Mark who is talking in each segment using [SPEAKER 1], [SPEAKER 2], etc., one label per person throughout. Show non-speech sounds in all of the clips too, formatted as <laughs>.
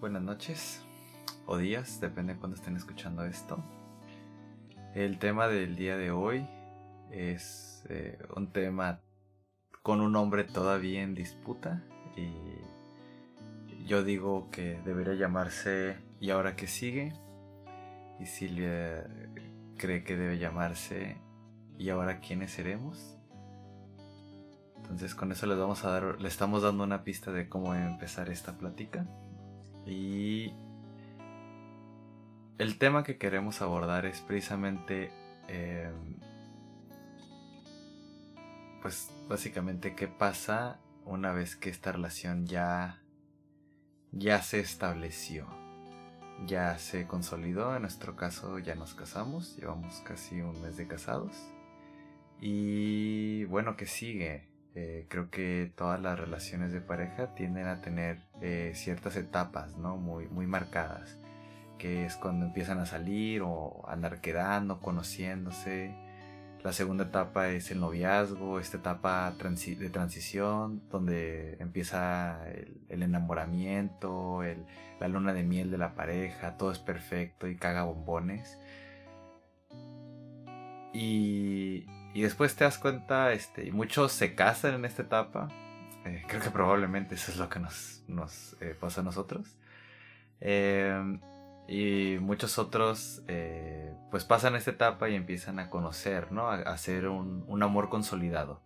[SPEAKER 1] buenas noches o días, depende de cuando estén escuchando esto. El tema del día de hoy es eh, un tema con un nombre todavía en disputa y yo digo que debería llamarse ¿Y ahora qué sigue? Y Silvia cree que debe llamarse ¿Y ahora quiénes seremos? Entonces con eso les vamos a dar, le estamos dando una pista de cómo empezar esta plática. Y el tema que queremos abordar es precisamente, em, pues básicamente qué pasa una vez que esta relación ya, ya se estableció, ya se consolidó. En nuestro caso ya nos casamos, llevamos casi un mes de casados. Y bueno, ¿qué sigue? Eh, creo que todas las relaciones de pareja tienden a tener eh, ciertas etapas, ¿no? Muy, muy marcadas, que es cuando empiezan a salir o andar quedando, conociéndose. La segunda etapa es el noviazgo, esta etapa de transición, donde empieza el, enamoramiento, la luna de miel de la pareja, todo es perfecto y caga bombones. Y, y después te das cuenta, este, muchos se casan en esta etapa. Eh, creo que probablemente eso es lo que nos, nos eh, a nosotros. Em, y muchos otros eh, pues pasan esta etapa y empiezan a conocer, ¿no? A, hacer un, un, amor consolidado.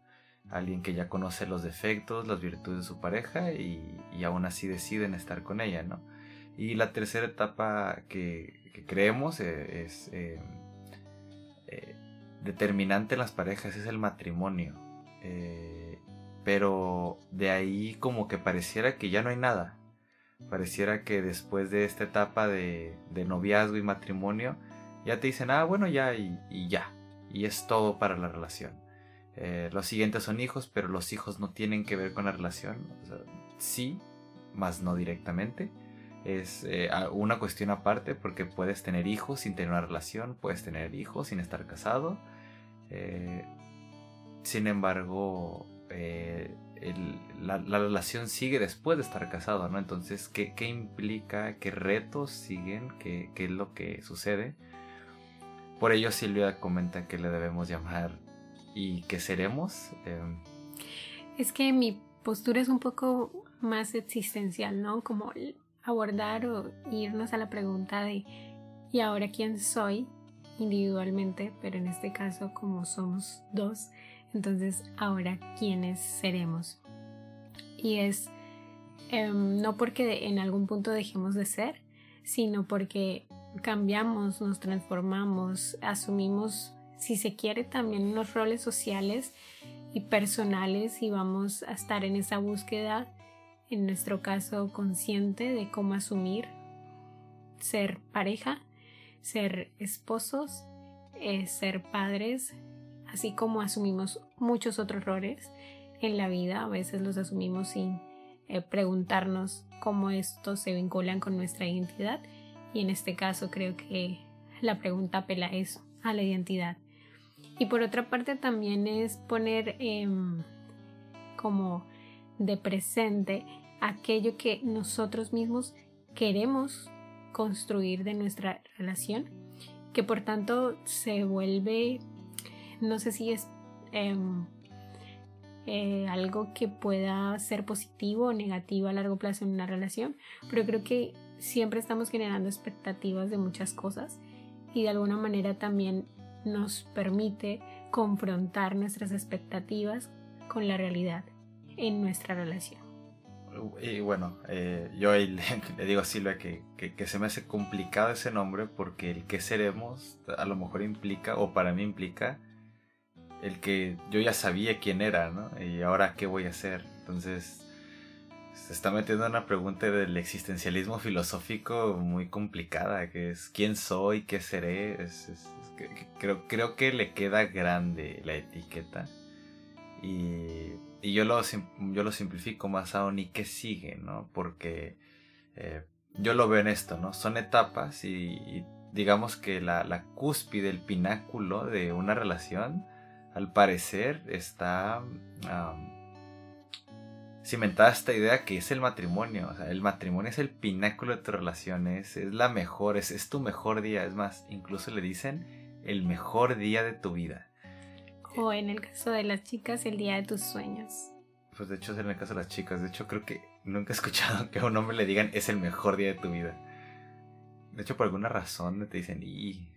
[SPEAKER 1] Alguien que ya conoce los defectos, las virtudes de su pareja y, aún así deciden estar con ella, ¿no? Y la tercera etapa que creemos es determinante en las parejas es el matrimonio. Eh, pero de ahí como que pareciera que ya no hay nada. Pareciera que después de esta etapa de, noviazgo y matrimonio, ya te dicen, ah, bueno, ya y, ya. Y es todo para la relación. Eh, los siguientes son hijos, pero los hijos no tienen que ver con la relación. sí, más no directamente. Es eh, una cuestión aparte porque puedes tener hijos sin tener una relación, puedes tener hijos sin estar casado, eh, sin embargo, eh, la, relación sigue después de estar casado, ¿no? Entonces, ¿qué, implica? ¿Qué retos siguen? ¿Qué, es lo que sucede? Por ello, Silvia comenta que le debemos llamar y que seremos. Em,
[SPEAKER 2] es que mi postura es un poco más existencial, ¿no? Como abordar o irnos a la pregunta de ¿y ahora quién soy? Individualmente, pero en este caso como somos dos, entonces ahora quiénes seremos. Y es em, no porque en algún punto dejemos de ser, sino porque cambiamos, nos transformamos, asumimos, si se quiere, también unos roles sociales y personales y vamos a estar en esa búsqueda, en nuestro caso consciente de cómo asumir ser pareja ser esposos, eh, ser padres, así como asumimos muchos otros roles en la vida, a veces los asumimos sin eh, preguntarnos cómo estos se vinculan con nuestra identidad y en este caso creo que la pregunta apela a eso, a la identidad. Y por otra parte también es poner em, como de presente aquello que nosotros mismos queremos construir de nuestra relación, que por tanto se vuelve, no sé si es em, eh, algo que pueda ser positivo o negativo a largo plazo en una relación, pero creo que siempre estamos generando expectativas de muchas cosas y de alguna manera también nos permite confrontar nuestras expectativas con la realidad en nuestra relación.
[SPEAKER 1] Y bueno, eh, yo <laughs> le, le, digo a Silvia que, que, se me hace complicado ese nombre porque el que seremos a lo mejor implica, o para mí implica, el que yo ya sabía quién era, ¿no? Y ahora qué voy a hacer. Entonces, se está metiendo en una pregunta del existencialismo filosófico muy complicada, que es quién soy, qué seré. creo, creo que le queda grande la etiqueta. Y y yo lo, yo lo simplifico más aún y qué sigue, ¿no? Porque eh, yo lo veo en esto, ¿no? Son etapas y, digamos que la, la, cúspide, el pináculo de una relación, al parecer está cimentada esta idea que es el matrimonio. O sea, el matrimonio es el pináculo de tus relaciones, es la mejor, es, es tu mejor día. Es más, incluso le dicen el mejor día de tu vida.
[SPEAKER 2] O en el caso de las chicas, el día de tus sueños.
[SPEAKER 1] Pues de hecho es en el caso de las chicas. De hecho creo que nunca he escuchado que a un hombre le digan es el mejor día de tu vida. De hecho por alguna razón te dicen y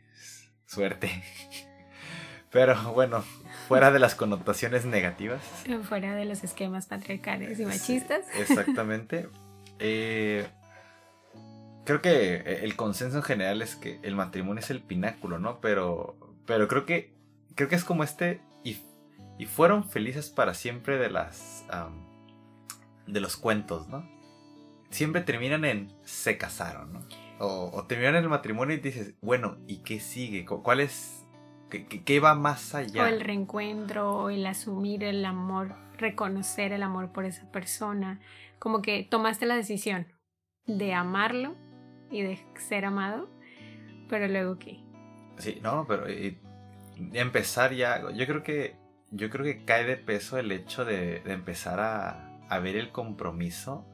[SPEAKER 1] suerte. <laughs> Pero bueno, fuera de las connotaciones negativas.
[SPEAKER 2] Fuera de los esquemas patriarcales y machistas.
[SPEAKER 1] exactamente. <laughs> Eh, creo que el consenso en general es que el matrimonio es el pináculo, ¿no? Pero, pero creo que creo que es como este y, y fueron felices para siempre de las de los cuentos, ¿no? Siempre terminan en se casaron, ¿no? O, o terminan el matrimonio y dices, bueno, ¿y qué sigue? ¿Cuál es ¿Qué, va más allá?
[SPEAKER 2] O el reencuentro, o el asumir el amor, reconocer el amor por esa persona. Como que tomaste la decisión de amarlo y de ser amado, pero luego qué.
[SPEAKER 1] Sí, no, pero empezar ya, yo creo que yo creo que cae de peso el hecho de, empezar a, a, ver el compromiso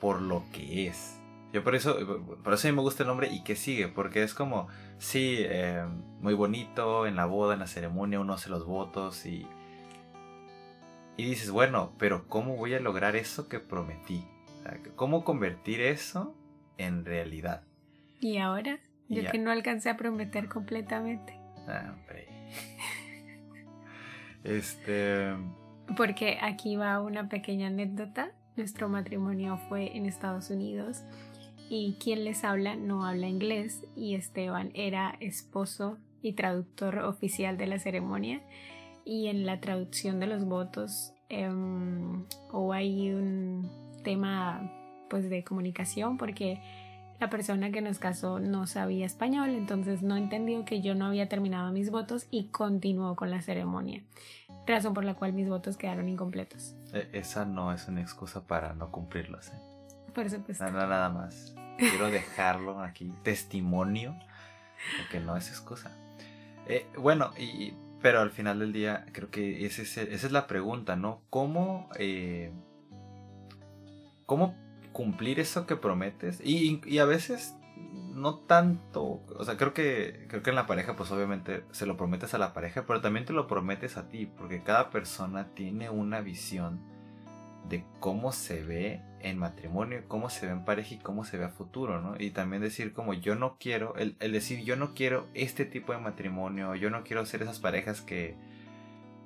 [SPEAKER 1] por lo que es. Yo por eso, por eso a mí me gusta el nombre y que sigue, porque es como, sí, eh, muy bonito, en la boda, en la ceremonia, uno hace los votos y... Y dices, bueno, pero ¿cómo voy a lograr eso que prometí? ¿Cómo convertir eso en realidad?
[SPEAKER 2] ¿Y ahora? Yo que no alcancé a prometer completamente.
[SPEAKER 1] Ah, este...
[SPEAKER 2] Porque aquí va una pequeña anécdota. Nuestro matrimonio fue en Estados Unidos y quien les habla no habla inglés y Esteban era esposo y traductor oficial de la ceremonia y en la traducción de los votos eh, hubo ahí un tema pues de comunicación porque la persona que nos casó no sabía español entonces no entendió que yo no había terminado mis votos y continuó con la ceremonia razón por la cual mis votos quedaron incompletos
[SPEAKER 1] e, esa no es una excusa para no cumplirlos ¿eh?
[SPEAKER 2] Por supuesto.
[SPEAKER 1] Nada, nada más. Quiero dejarlo aquí. Testimonio. Porque no es excusa. Eh, bueno, y, pero al final del día creo que esa es la pregunta, ¿no? ¿Cómo, eh, ¿Cómo cumplir eso que prometes? Y, y, a veces no tanto, o sea, creo que, creo que en la pareja pues obviamente se lo prometes a la pareja, pero también te lo prometes a ti, porque cada persona tiene una visión de cómo se ve en matrimonio, cómo se ve en pareja y cómo se ve a futuro, ¿no? Y también decir como yo no quiero, el, decir yo no quiero este tipo de matrimonio, yo no quiero ser esas parejas que,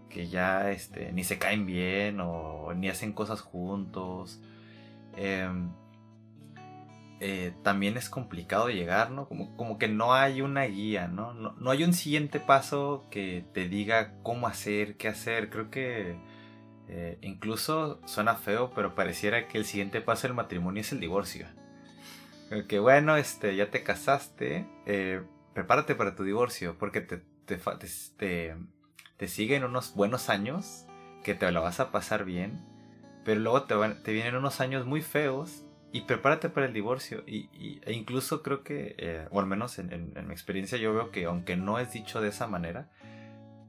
[SPEAKER 1] que ya este, ni se caen bien o ni hacen cosas juntos. Em, eh, también es complicado llegar, ¿no? Como, como que no hay una guía, ¿no? ¿no? ¿no? hay un siguiente paso que te diga cómo hacer, qué hacer. Creo que eh, incluso suena feo, pero pareciera que el siguiente paso del matrimonio es el divorcio. Que bueno, este, ya te casaste, eh, prepárate para tu divorcio, porque te, te, te, te, siguen unos buenos años, que te lo vas a pasar bien, pero luego te, te vienen unos años muy feos y prepárate para el divorcio. Y, e incluso creo que, eh, o al menos en, mi experiencia, yo veo que aunque no es dicho de esa manera,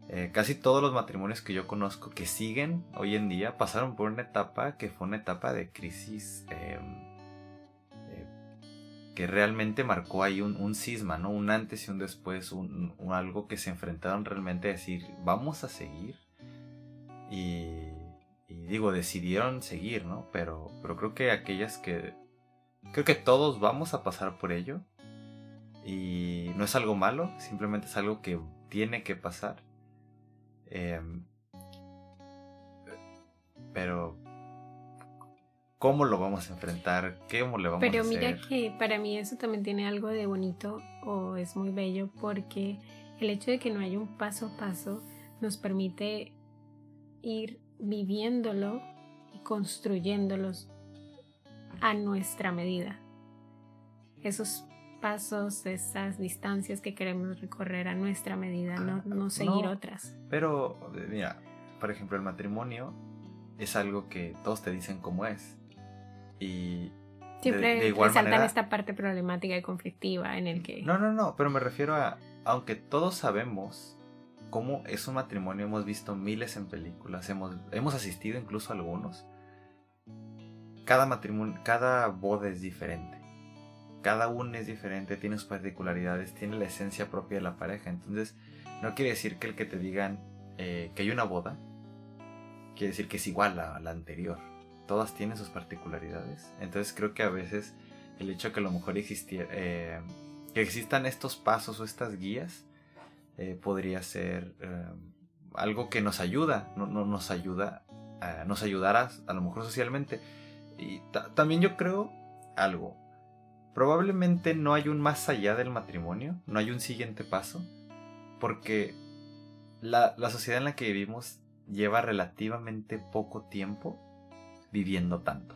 [SPEAKER 1] eh, casi todos los matrimonios que yo conozco que siguen hoy en día pasaron por una etapa que fue una etapa de crisis em, eh, que realmente marcó ahí un, cisma, ¿no? Un antes y un después, un, algo que se enfrentaron realmente a decir, vamos a seguir. Y, digo, decidieron seguir, ¿no? Pero, pero creo que aquellas que... Creo que todos vamos a pasar por ello. Y no es algo malo, simplemente es algo que tiene que pasar. Em, pero, ¿cómo lo vamos a enfrentar? ¿Cómo le vamos
[SPEAKER 2] pero
[SPEAKER 1] a
[SPEAKER 2] hacer? Pero mira que para mí eso también tiene algo de bonito o es muy bello porque el hecho de que no haya un paso a paso nos permite ir viviéndolo y construyéndolos a nuestra medida. Esos pasos, esas distancias que queremos recorrer a nuestra medida, no, no seguir otras.
[SPEAKER 1] Pero, mira, por ejemplo, el matrimonio es algo que todos te dicen cómo es. Y
[SPEAKER 2] siempre de, resaltan esta parte problemática y conflictiva en el que...
[SPEAKER 1] No, no, no, pero me refiero a, aunque todos sabemos cómo es un matrimonio, hemos visto miles en películas, hemos, hemos asistido incluso a algunos, cada matrimonio, cada boda es diferente. Cada uno es diferente, tiene sus particularidades, tiene la esencia propia de la pareja. Entonces, no quiere decir que el que te digan eh, que hay una boda, quiere decir que es igual a la anterior. Todas tienen sus particularidades. Entonces creo que a veces el hecho de que a lo mejor eh, que existan estos pasos o estas guías eh, podría ser algo que nos ayuda, no, nos ayuda, nos ayudará a lo mejor socialmente. Y también yo creo algo. Probablemente no hay un más allá del matrimonio, no hay un siguiente paso, porque la, sociedad en la que vivimos lleva relativamente poco tiempo viviendo tanto.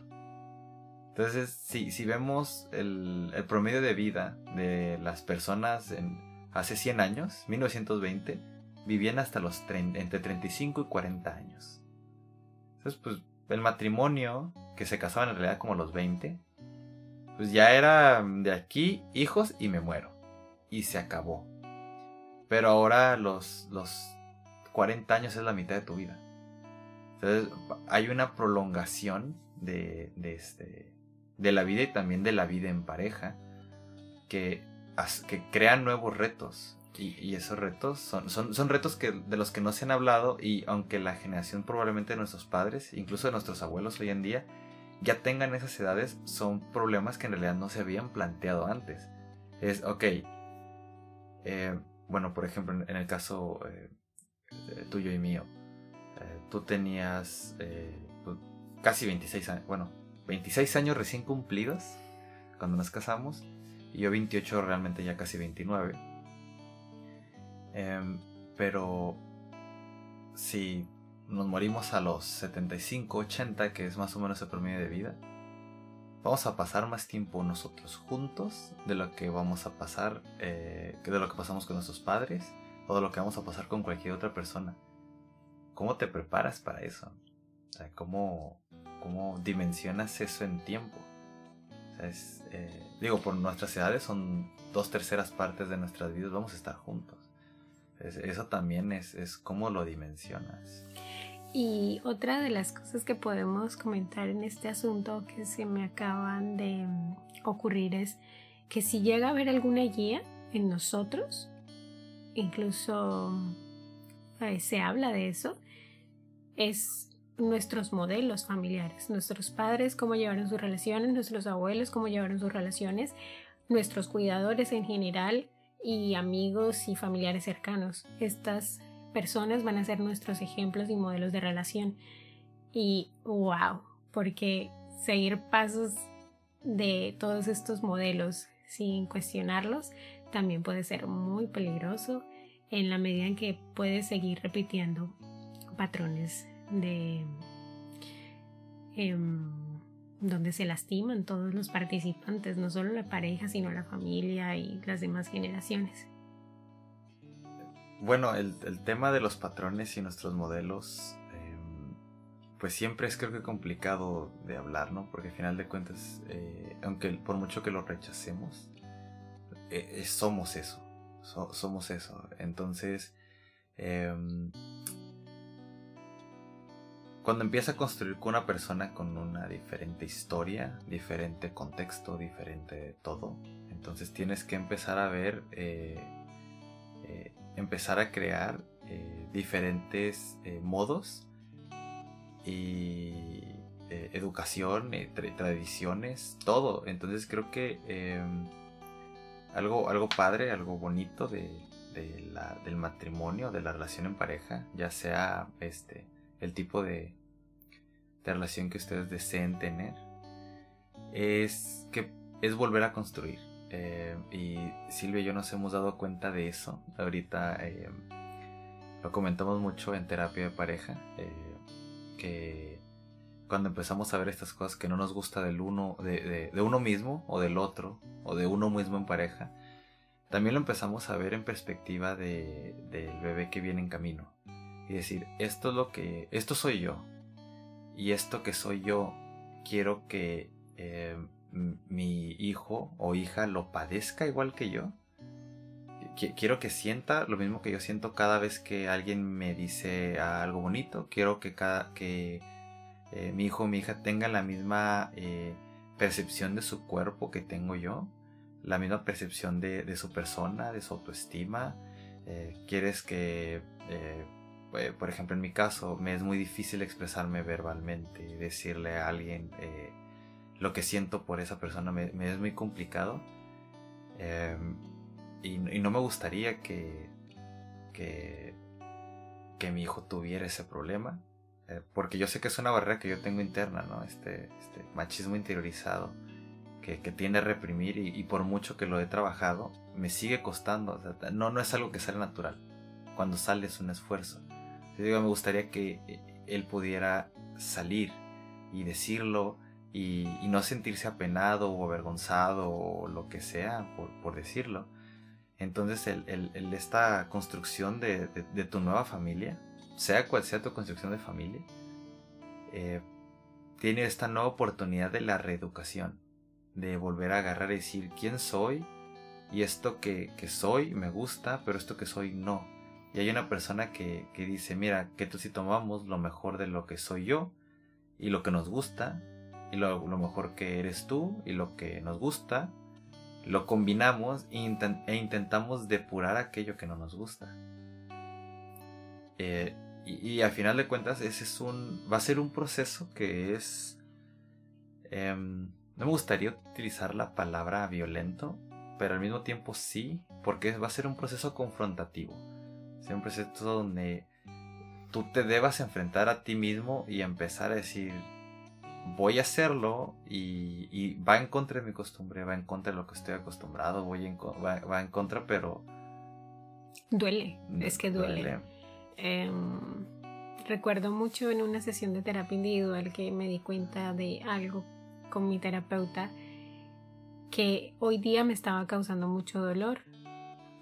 [SPEAKER 1] Entonces, si, si vemos el, promedio de vida de las personas en, hace 100 años, 1920, vivían hasta los entre 35 y 40 años. Entonces, pues el matrimonio, que se casaban en realidad como los 20, pues ya era de aquí, hijos y me muero. Y se acabó. Pero ahora los, los 40 años es la mitad de tu vida. Entonces hay una prolongación de, de, este, de la vida y también de la vida en pareja que, que crean nuevos retos. Y, esos retos son, son, son, retos que, de los que no se han hablado y aunque la generación probablemente de nuestros padres, incluso de nuestros abuelos hoy en día, ya tengan esas edades, son problemas que en realidad no se habían planteado antes. Es, ok, eh, bueno, por ejemplo, en, el caso eh, tuyo y mío, eh, tú tenías pues, casi 26 años, bueno, 26 años recién cumplidos cuando nos casamos, y yo 28 realmente ya casi 29 Em, pero si nos morimos a los 75, 80, que es más o menos el promedio de vida, vamos a pasar más tiempo nosotros juntos de lo que vamos a pasar, eh, de lo que pasamos con nuestros padres o de lo que vamos a pasar con cualquier otra persona. ¿Cómo te preparas para eso? ¿cómo, ¿Cómo dimensionas eso en tiempo? Eh, digo, por nuestras edades son dos terceras partes de nuestras vidas, vamos a estar juntos eso también es, es cómo lo dimensionas.
[SPEAKER 2] Y otra de las cosas que podemos comentar en este asunto que se me acaban de mm, ocurrir es que si llega a haber alguna guía en nosotros, incluso eh, se habla de eso, es nuestros modelos familiares, nuestros padres, cómo llevaron sus relaciones, nuestros abuelos, cómo llevaron sus relaciones, nuestros cuidadores en general, y amigos y familiares cercanos. Estas personas van a ser nuestros ejemplos y modelos de relación. Y wow, porque seguir pasos de todos estos modelos sin cuestionarlos también puede ser muy peligroso en la medida en que puedes seguir repitiendo patrones de em, donde se lastiman todos los participantes, no solo la pareja, sino la familia y las demás generaciones.
[SPEAKER 1] Bueno, el, tema de los patrones y nuestros modelos, em, pues siempre es creo que complicado de hablar, ¿no? Porque al final de cuentas, eh, aunque por mucho que lo rechacemos, eh, somos eso, somos eso. Entonces, em, cuando empieza a construir con una persona con una diferente historia, diferente contexto, diferente todo, entonces tienes que empezar a ver, eh, eh, empezar a crear eh, diferentes modos y educación, tradiciones, todo. Entonces creo que em, algo, algo padre, algo bonito de, del matrimonio, de la relación en pareja, ya sea este el tipo de, relación que ustedes deseen tener, es que es volver a construir. Eh, y Silvia y yo nos hemos dado cuenta de eso. Ahorita eh, lo comentamos mucho en terapia de pareja. Eh, que cuando empezamos a ver estas cosas que no nos gusta del uno, de, uno mismo o del otro, o de uno mismo en pareja, también lo empezamos a ver en perspectiva del bebé que viene en camino y decir, esto es lo que, esto soy yo. Y esto que soy yo, quiero que eh, mi hijo o hija lo padezca igual que yo. Quiero que sienta lo mismo que yo siento cada vez que alguien me dice algo bonito. Quiero que cada que eh, mi hijo o mi hija tengan la misma eh, percepción de su cuerpo que tengo yo, la misma percepción de, su persona, de su autoestima. Quieres que, por ejemplo, en mi caso, me es muy difícil expresarme verbalmente, decirle a alguien lo que siento por esa persona, me, es muy complicado. Em, y, no me gustaría que, que, mi hijo tuviera ese problema. Eh, porque yo sé que es una barrera que yo tengo interna, ¿no? Este, este machismo interiorizado que, que tiende a reprimir y, por mucho que lo he trabajado, me sigue costando. no, no es algo que sale natural. Cuando sale es un esfuerzo. Digo, me gustaría que eh, él pudiera salir y decirlo y, no sentirse apenado o avergonzado o lo que sea por, decirlo. Entonces, el, esta construcción de, de tu nueva familia sea cual sea tu construcción de familia, eh, tiene esta nueva oportunidad de la reeducación, de volver a agarrar y decir quién soy y esto que, soy me gusta, pero esto que soy no. Y hay una persona que, dice, mira, que tú si tomamos lo mejor de lo que soy yo y lo que nos gusta, y lo, mejor que eres tú y lo que nos gusta, lo combinamos e, e intentamos depurar aquello que no nos gusta. Eh, y, al final de cuentas, ese es un. va a ser un proceso que es. Em, no me gustaría utilizar la palabra violento, pero al mismo tiempo sí, porque va a ser un proceso confrontativo. Es un proceso donde tú te debas enfrentar a ti mismo y empezar a decir, voy a hacerlo y, va en contra de mi costumbre, va en contra de lo que estoy acostumbrado, voy en, va, en contra, pero...
[SPEAKER 2] Duele, es que duele. Em, recuerdo mucho en una sesión de terapia individual que me di cuenta de algo con mi terapeuta que hoy día me estaba causando mucho dolor,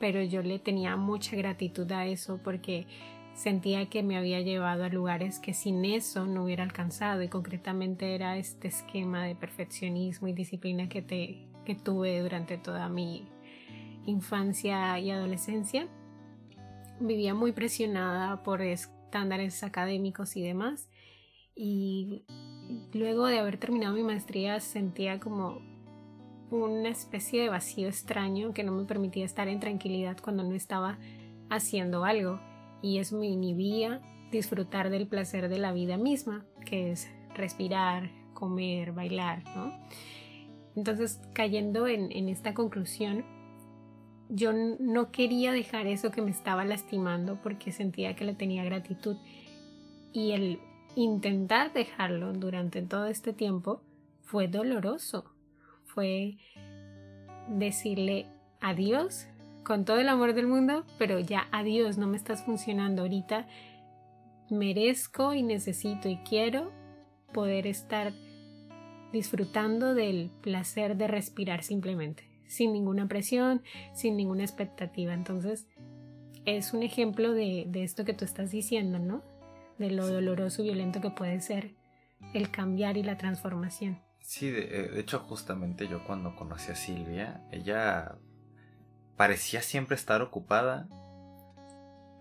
[SPEAKER 2] pero yo le tenía mucha gratitud a eso porque sentía que me había llevado a lugares que sin eso no hubiera alcanzado y concretamente era este esquema de perfeccionismo y disciplina que, te, que tuve durante toda mi infancia y adolescencia vivía muy presionada por estándares académicos y demás. Y luego de haber terminado mi maestría sentía como una especie de vacío extraño que no me permitía estar en tranquilidad cuando no estaba haciendo algo. Y eso me inhibía disfrutar del placer de la vida misma, que es respirar, comer, bailar, ¿no? Entonces, cayendo en, en esta conclusión, yo no quería dejar eso que me estaba lastimando porque sentía que le tenía gratitud y el intentar dejarlo durante todo este tiempo fue doloroso. Fue decirle adiós con todo el amor del mundo, pero ya adiós, no me estás funcionando ahorita. Merezco y necesito y quiero poder estar disfrutando del placer de respirar simplemente sin ninguna presión, sin ninguna expectativa. Entonces, es un ejemplo de, esto que tú estás diciendo, ¿no? De lo doloroso y violento que puede ser el cambiar y la transformación.
[SPEAKER 1] Sí, de, eh, hecho justamente yo cuando conocí a Silvia, ella parecía siempre estar ocupada,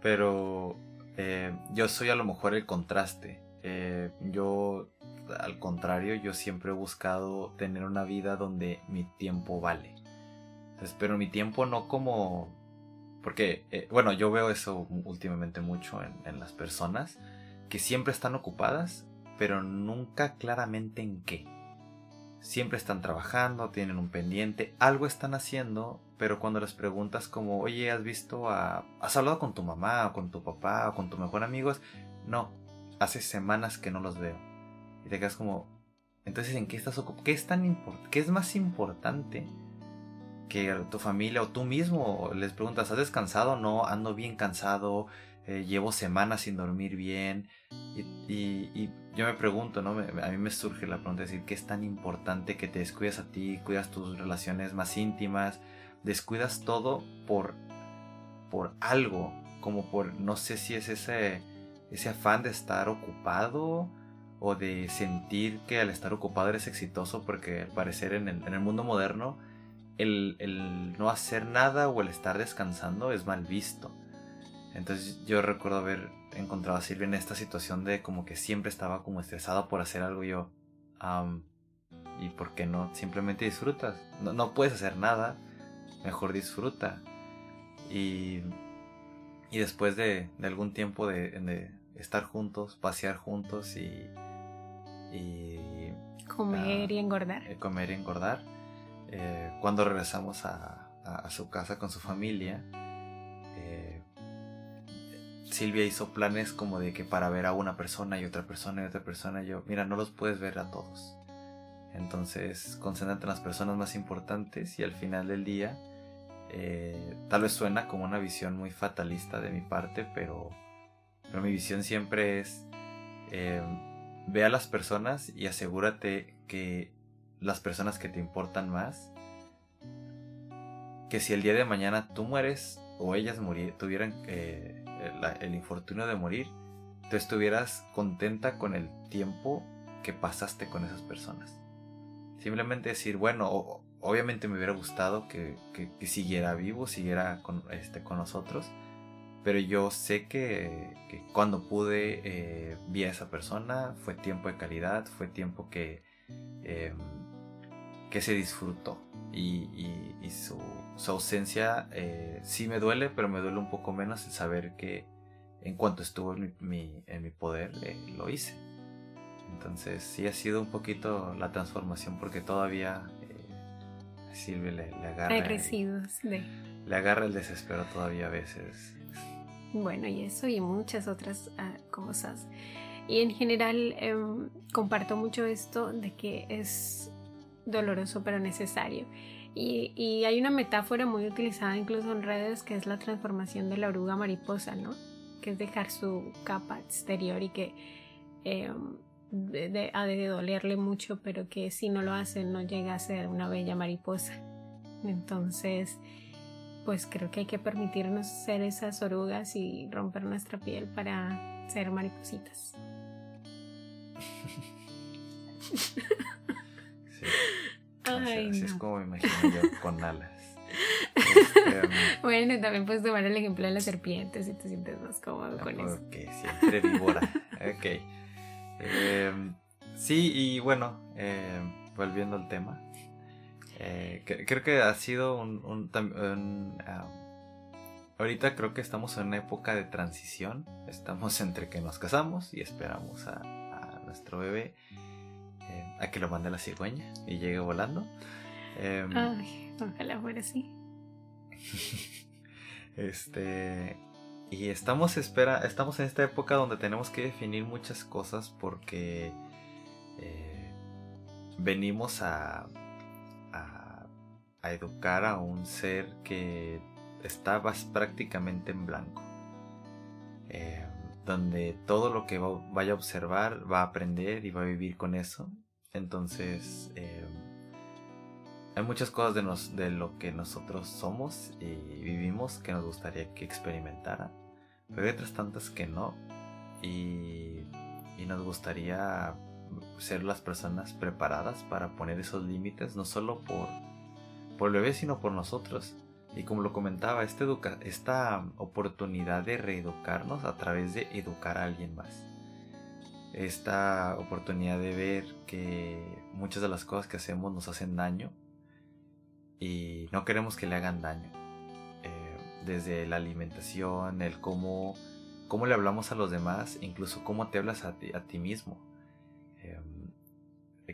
[SPEAKER 1] pero eh, yo soy a lo mejor el contraste. Eh, yo, al contrario, yo siempre he buscado tener una vida donde mi tiempo vale pero mi tiempo no como... Porque, bueno, yo veo eso últimamente mucho en, las personas, que siempre están ocupadas, pero nunca claramente en qué. Siempre están trabajando, tienen un pendiente, algo están haciendo, pero cuando les preguntas como, oye, ¿has visto a... ¿Has hablado con tu mamá o con tu papá o con tu mejor amigo? No, hace semanas que no los veo. Y te quedas como, entonces, ¿en qué estás ocupado? ¿Qué es tan? ¿Qué es más importante que tu familia o tú mismo les preguntas, ¿has descansado? No, ando bien cansado, eh, llevo semanas sin dormir bien. Y, yo me pregunto, ¿no? a mí me surge la pregunta de decir, ¿qué es tan importante que te descuidas a ti, cuidas tus relaciones más íntimas, descuidas todo por, por algo? Como por, no sé si es ese, ese afán de estar ocupado o de sentir que al estar ocupado eres exitoso porque al parecer en el, en el mundo moderno el, no hacer nada o el estar descansando es mal visto. Entonces yo recuerdo haber encontraba a Silvia en esta situación de como que siempre estaba como estresada por hacer algo yo. ¿Y por qué no? Simplemente disfrutas. No, no puedes hacer nada, mejor disfruta. Y, y después de, de algún tiempo de, de, estar juntos, pasear juntos y... y
[SPEAKER 2] comer y engordar.
[SPEAKER 1] Eh, comer y engordar. Eh, cuando regresamos a, a, su casa con su familia, Silvia hizo planes como de que para ver a una persona y otra persona y otra persona, yo, mira, no los puedes ver a todos. Entonces, concéntrate en las personas más importantes y al final del día, eh, tal vez suena como una visión muy fatalista de mi parte, pero, pero mi visión siempre es, eh, ve a las personas y asegúrate que las personas que te importan más, que si el día de mañana tú mueres o ellas tuvieran eh, el infortunio de morir, tú estuvieras contenta con el tiempo que pasaste con esas personas. Simplemente decir, bueno, obviamente me hubiera gustado que, siguiera vivo, siguiera con, este, con nosotros, pero yo sé que, cuando pude eh, vi a esa persona, fue tiempo de calidad, fue tiempo que, em, que se disfrutó. Y, su, ausencia eh, sí me duele, pero me duele un poco menos el saber que en cuanto estuvo en mi, en mi poder, eh, lo hice. Entonces sí ha sido un poquito la transformación porque todavía eh, Silvia le, agarra...
[SPEAKER 2] Hay residuos de...
[SPEAKER 1] Le agarra el desespero todavía a veces.
[SPEAKER 2] Bueno, y eso y muchas otras ah, cosas. Y en general em, comparto mucho esto de que es doloroso pero necesario. Y, y, hay una metáfora muy utilizada incluso en redes que es la transformación de la oruga mariposa, ¿no? Que es dejar su capa exterior y que em, de, ha de dolerle mucho, pero que si no lo hace no llega a ser una bella mariposa. Entonces, pues creo que hay que permitirnos ser esas orugas y romper nuestra piel para ser maripositas. <laughs>
[SPEAKER 1] así es como me imagino yo <laughs> con alas. Este,
[SPEAKER 2] um, <laughs> bueno, también puedes tomar el ejemplo de las serpientes si te sientes más cómodo con eso.
[SPEAKER 1] Ok, siempre víbora. Ok. Em, sí, y bueno, em, volviendo al tema, eh, creo que ha sido un... ahorita creo que estamos en una época de transición, estamos entre que nos casamos y esperamos a, nuestro bebé a que lo mande la cigüeña y llegue volando.
[SPEAKER 2] Ay, ojalá fuera así. <laughs>
[SPEAKER 1] este y estamos, espera, estamos en esta época donde tenemos que definir muchas cosas porque eh, venimos a, a, educar a un ser que está prácticamente en blanco. Eh, donde todo lo que vaya a observar va a aprender y va a vivir con eso. Entonces, eh, hay muchas cosas de, de lo que nosotros somos y vivimos que nos gustaría que experimentara pero hay otras tantas que no. Y, y nos gustaría ser las personas preparadas para poner esos límites, no solo por, por el bebé, sino por nosotros. Y como lo comentaba, esta, educa esta oportunidad de reeducarnos a través de educar a alguien más. Esta oportunidad de ver que muchas de las cosas que hacemos nos hacen daño y no queremos que le hagan daño desde la alimentación, el cómo, cómo le hablamos a los demás, incluso cómo te hablas a ti, a ti mismo, eh,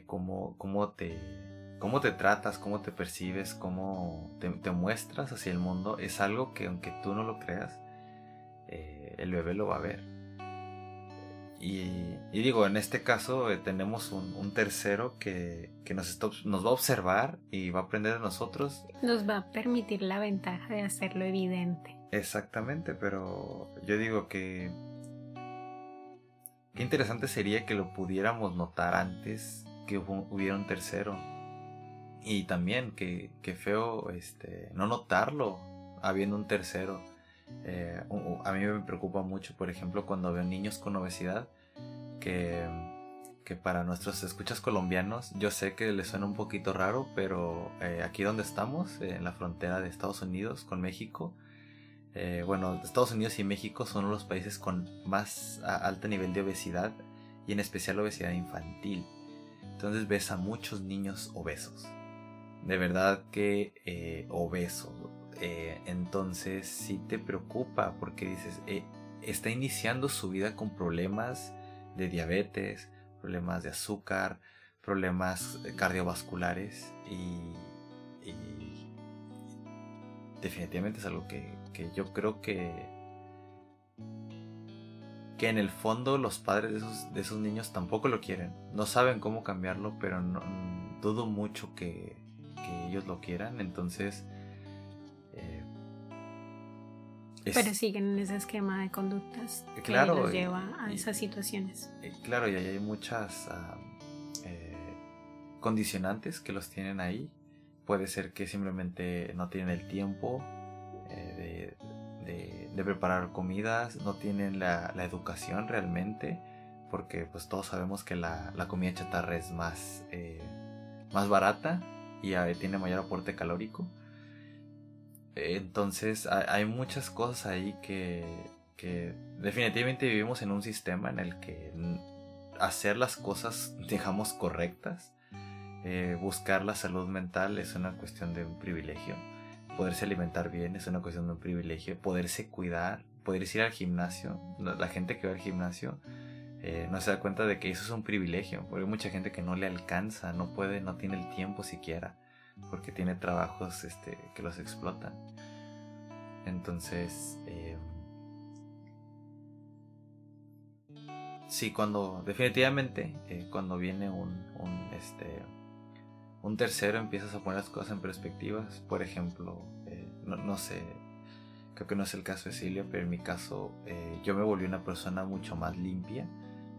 [SPEAKER 1] cómo, cómo, te, cómo te tratas, cómo te percibes, cómo te, muestras hacia el mundo, es algo que aunque tú no lo creas, eh, el bebé lo va a ver. Y, digo, en este caso eh, tenemos un, tercero que, nos, nos va a observar y va a aprender de nosotros.
[SPEAKER 2] Nos va a permitir la ventaja de hacerlo evidente.
[SPEAKER 1] Exactamente, pero yo digo que... Qué interesante sería que lo pudiéramos notar antes que hubiera un tercero. Y también que, feo este, no notarlo habiendo un tercero. Eh, a mí me preocupa mucho, por ejemplo, cuando veo niños con obesidad, que, para nuestros escuchas colombianos, yo sé que les suena un poquito raro, pero eh, aquí donde estamos, en la frontera de Estados Unidos con México, eh, bueno, Estados Unidos y México son los países con más alto nivel de obesidad y en especial obesidad infantil. Entonces ves a muchos niños obesos. De verdad que obesos. Eh, entonces sí te preocupa porque dices, está iniciando su vida con problemas de diabetes, problemas de azúcar, problemas cardiovasculares y definitivamente es algo que, yo creo que que en el fondo los padres de esos, de esos niños tampoco lo quieren. No saben cómo cambiarlo, pero no, dudo mucho que, ellos lo quieran. Entonces...
[SPEAKER 2] pero siguen en ese esquema de conductas
[SPEAKER 1] que los
[SPEAKER 2] lleva a esas situaciones.
[SPEAKER 1] claro, y hay muchas ah, eh, condicionantes que los tienen ahí Puede ser que simplemente no tienen el tiempo eh, de, preparar comidas, no tienen la, educación realmente, porque pues todos sabemos que la, comida chatarra es más, eh, más barata y tiene mayor aporte calórico. Entonces hay muchas cosas ahí que, que definitivamente vivimos en un sistema en el que hacer las cosas, digamos, correctas eh, buscar la salud mental es una cuestión de un privilegio. Poderse alimentar bien es una cuestión de un privilegio. Poderse cuidar, poder ir al gimnasio. La gente que va al gimnasio eh, no se da cuenta de que eso es un privilegio. Porque hay mucha gente que no le alcanza, no puede, no tiene el tiempo siquiera. Porque tiene trabajos este, que los explotan. Entonces, eh, sí, cuando, definitivamente, cuando viene un, un este, un tercero empiezas a poner las cosas en perspectivas. Por ejemplo, eh, no, sé, creo que no es el caso de Silvia, pero en mi caso eh, yo me volví una persona mucho más limpia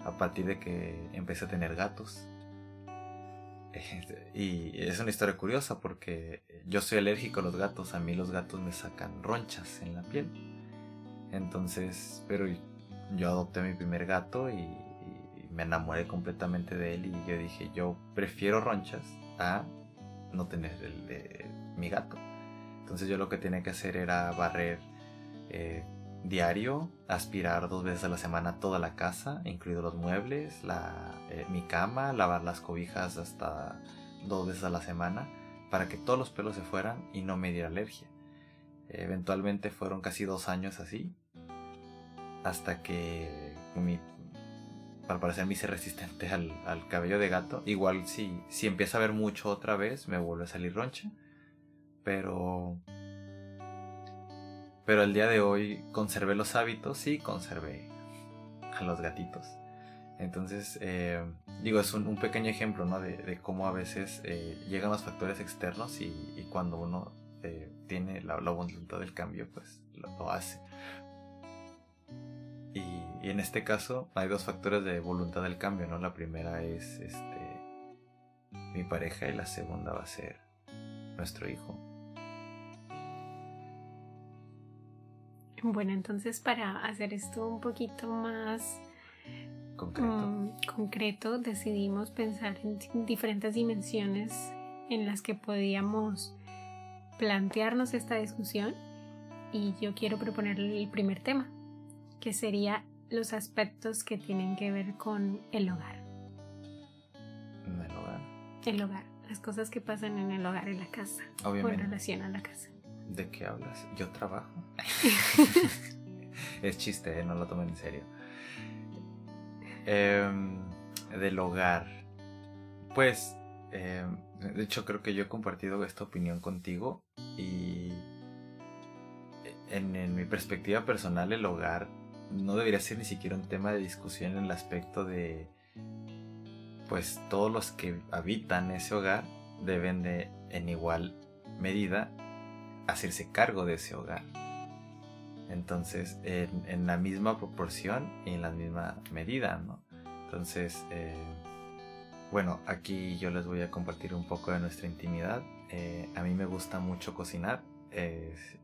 [SPEAKER 1] a partir de que empecé a tener gatos. <laughs> y es una historia curiosa porque yo soy alérgico a los gatos, a mí los gatos me sacan ronchas en la piel. Entonces, pero yo adopté a mi primer gato y me enamoré completamente de él y yo dije, yo prefiero ronchas a no tener el de mi gato. Entonces yo lo que tenía que hacer era barrer eh, diario, aspirar dos veces a la semana toda la casa, incluidos los muebles, la, eh, mi cama, lavar las cobijas hasta dos veces a la semana para que todos los pelos se fueran y no me diera alergia. Eventualmente fueron casi dos años así, hasta que mi para parecer me resistente al, cabello de gato. Igual si, si empieza a ver mucho otra vez, me vuelve a salir roncha. Pero... Pero el día de hoy conservé los hábitos y conservé a los gatitos. Entonces, eh, digo, es un, pequeño ejemplo, ¿no? De, cómo a veces eh, llegan los factores externos y, cuando uno eh, tiene la, voluntad del cambio, pues lo hace. Y, en este caso hay dos factores de voluntad del cambio, ¿no? La primera es este mi pareja y la segunda va a ser nuestro hijo.
[SPEAKER 2] Bueno, entonces para hacer esto un poquito más
[SPEAKER 1] concreto, mm,
[SPEAKER 2] concreto decidimos pensar en diferentes dimensiones en las que podíamos plantearnos esta discusión y yo quiero proponer el primer tema, que sería los aspectos que tienen que ver con el hogar.
[SPEAKER 1] ¿El hogar?
[SPEAKER 2] El hogar, las cosas que pasan en el hogar, en la casa,
[SPEAKER 1] Obviamente.
[SPEAKER 2] con relación a la casa.
[SPEAKER 1] ¿De qué hablas? Yo trabajo. <laughs> es chiste, ¿eh? no lo tomen en serio. Em, del hogar. Pues, em, de hecho creo que yo he compartido esta opinión contigo y en mi perspectiva personal el hogar no debería ser ni siquiera un tema de discusión en el aspecto de, pues todos los que habitan ese hogar deben de, en igual medida, hacerse cargo de ese hogar. Entonces, en, la misma proporción y en la misma medida, ¿no? Entonces, eh, bueno, aquí yo les voy a compartir un poco de nuestra intimidad. Eh, a mí me gusta mucho cocinar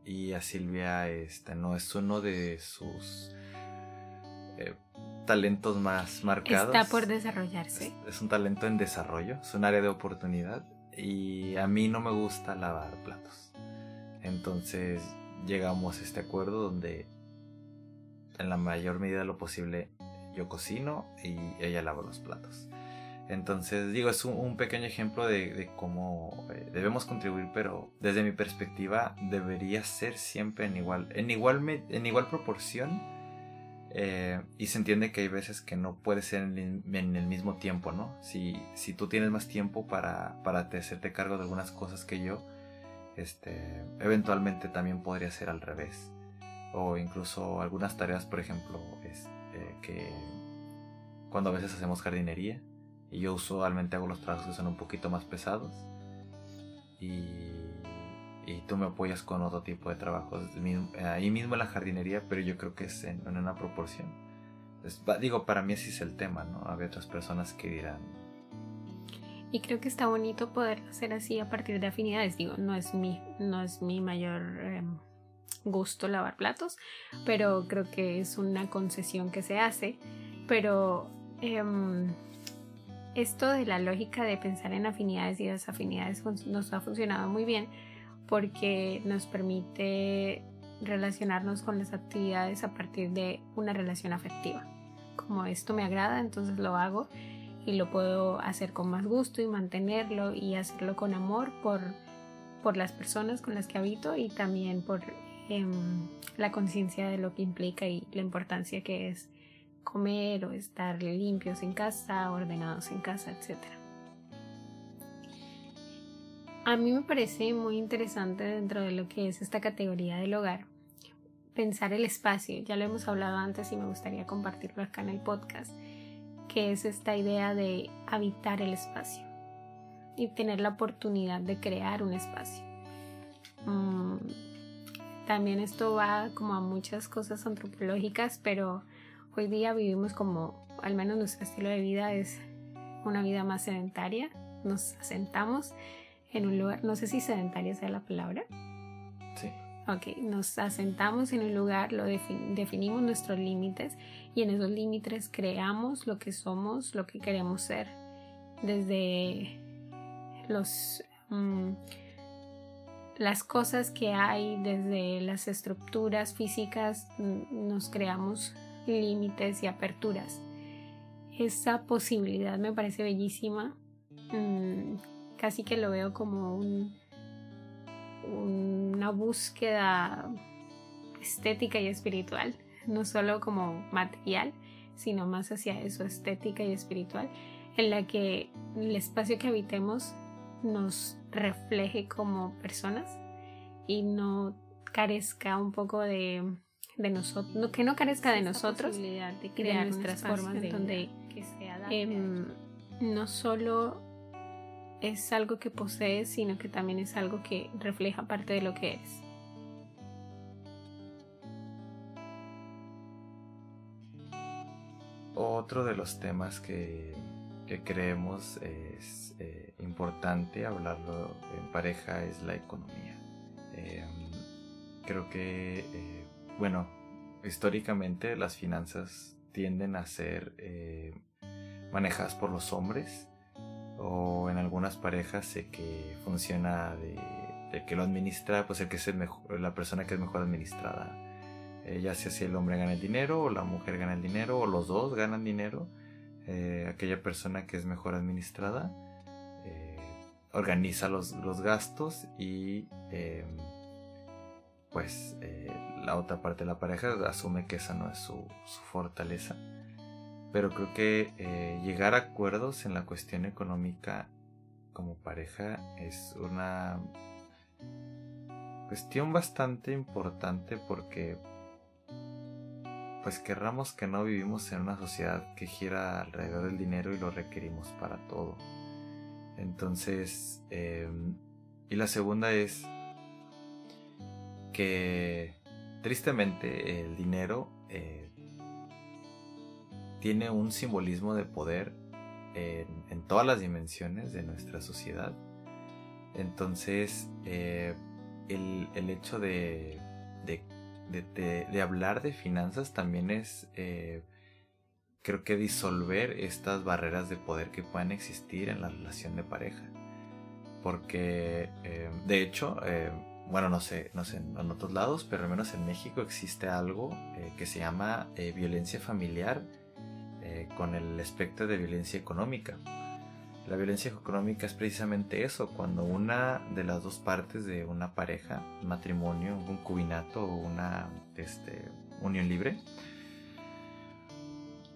[SPEAKER 1] y a Silvia este, no es uno de sus eh, talentos más marcados.
[SPEAKER 2] Está por desarrollarse.
[SPEAKER 1] Es, un talento en desarrollo, es un área de oportunidad y a mí no me gusta lavar platos. Entonces llegamos a este acuerdo donde en la mayor medida de lo posible yo cocino y ella lava los platos. Entonces, digo, es un, pequeño ejemplo de, cómo eh, debemos contribuir, pero desde mi perspectiva debería ser siempre en igual, en igual, en igual proporción. Eh, y se entiende que hay veces que no puede ser en, el mismo tiempo, ¿no? Si, si tú tienes más tiempo para, para hacerte cargo de algunas cosas que yo, este, eventualmente también podría ser al revés. O incluso algunas tareas, por ejemplo, es, eh, que cuando a veces hacemos jardinería, y yo usualmente hago los trabajos que son un poquito más pesados. Y, y tú me apoyas con otro tipo de trabajos. Ahí mismo en la jardinería, pero yo creo que es en, una proporción. digo, para mí así es el tema, ¿no? Había otras personas que dirán...
[SPEAKER 2] Y creo que está bonito poder hacer así a partir de afinidades. Digo, no es mi, no es mi mayor em, gusto lavar platos, pero creo que es una concesión que se hace. Pero em, esto de la lógica de pensar en afinidades y desafinidades nos ha funcionado muy bien porque nos permite relacionarnos con las actividades a partir de una relación afectiva. Como esto me agrada, entonces lo hago y lo puedo hacer con más gusto y mantenerlo y hacerlo con amor por, por las personas con las que habito y también por em, la conciencia de lo que implica y la importancia que es comer o estar limpios en casa, ordenados en casa, etc. A mí me parece muy interesante dentro de lo que es esta categoría del hogar pensar el espacio, ya lo hemos hablado antes y me gustaría compartirlo acá en el podcast, que es esta idea de habitar el espacio y tener la oportunidad de crear un espacio. Mm, también esto va como a muchas cosas antropológicas, pero Hoy día vivimos como, al menos nuestro estilo de vida es una vida más sedentaria. Nos asentamos en un lugar, no sé si sedentaria sea la palabra. Ok, nos asentamos en un lugar, lo definimos nuestros límites y en esos límites creamos lo que somos, lo que queremos ser. Desde los... Mm, las cosas que hay, desde las estructuras físicas, mm, nos creamos límites y aperturas. Esa posibilidad me parece bellísima. Mm, casi que lo veo como un, una búsqueda estética y espiritual, no solo como material, sino más hacia eso, estética y espiritual, en la que el espacio que habitemos nos refleje como personas y no carezca un poco de de nosotros, que no carezca de nosotros, de crear nuestras formas de donde que em, no solo es algo que posees, sino que también es algo que refleja parte de lo que eres.
[SPEAKER 1] Otro de los temas que, que creemos es eh, importante hablarlo en pareja es la economía. Em, creo que eh, bueno, históricamente las finanzas tienden a ser eh, manejadas por los hombres o en algunas parejas sé que funciona de, que lo administra, pues el que es la persona que es mejor administrada. Eh, ya sea si el hombre gana el dinero o la mujer gana el dinero o los dos ganan dinero, eh, aquella persona que es mejor administrada organiza los, los gastos y pues la otra parte de la pareja asume que esa no es su, fortaleza. Pero creo que eh, llegar a acuerdos en la cuestión económica como pareja es una cuestión bastante importante porque pues querramos que no vivimos en una sociedad que gira alrededor del dinero y lo requerimos para todo. Entonces, em, y la segunda es que Tristemente, el dinero eh, tiene un simbolismo de poder en, todas las dimensiones de nuestra sociedad. Entonces, eh, el, hecho de, de, hablar de finanzas también es, eh, creo que disolver estas barreras de poder que puedan existir en la relación de pareja. Porque, de hecho, bueno, no sé, no sé en otros lados, pero al menos en México existe algo eh, que se llama eh, violencia familiar con el espectro de violencia económica. La violencia económica es precisamente eso, cuando una de las dos partes de una pareja, matrimonio, un concubinato o una este, unión libre,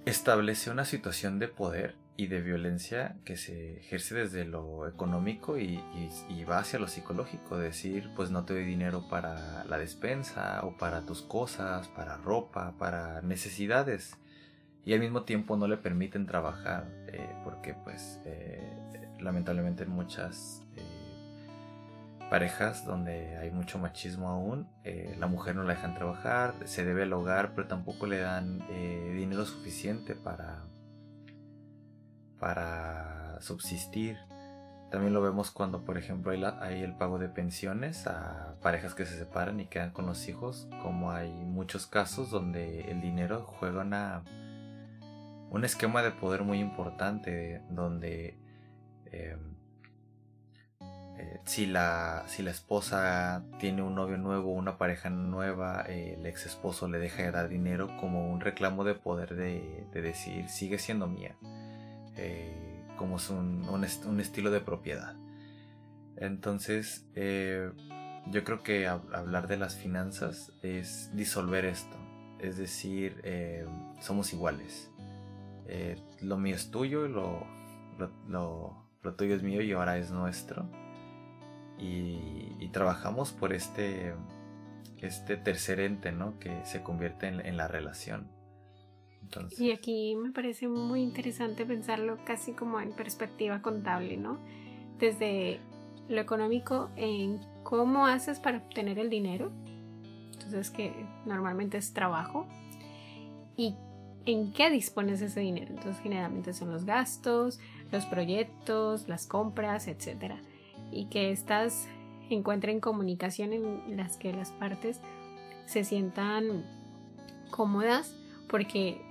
[SPEAKER 1] establece una situación de poder y de violencia que se ejerce desde lo económico y, va hacia lo psicológico, decir, pues no te doy dinero para la despensa o para tus cosas, para ropa, para necesidades y al mismo tiempo no le permiten trabajar eh, porque pues eh, lamentablemente en muchas eh, parejas donde hay mucho machismo aún la mujer no la dejan trabajar se debe al hogar pero tampoco le dan dinero suficiente para para subsistir. También lo vemos cuando por ejemplo hay, el pago de pensiones a parejas que se separan y quedan con los hijos como hay muchos casos donde el dinero juega una un esquema de poder muy importante donde em, eh, si, la, si la esposa tiene un novio nuevo, una pareja nueva, el ex esposo le deja de dar dinero como un reclamo de poder de, decir sigue siendo mía, eh, como es un, un, estilo de propiedad. Entonces, eh, yo creo que hablar de las finanzas es disolver esto, es decir, somos iguales eh, lo mío es tuyo, lo, lo, tuyo es mío y ahora es nuestro. Y, trabajamos por este, este tercer ente, ¿no? Que se convierte en, la relación.
[SPEAKER 2] Y aquí me parece muy interesante pensarlo casi como en perspectiva contable, ¿no? Desde lo económico en cómo haces para obtener el dinero, entonces que normalmente es trabajo, y en qué dispones ese dinero. Entonces generalmente son los gastos, los proyectos, las compras, etc. Y que estas encuentren comunicación en las que las partes se sientan cómodas porque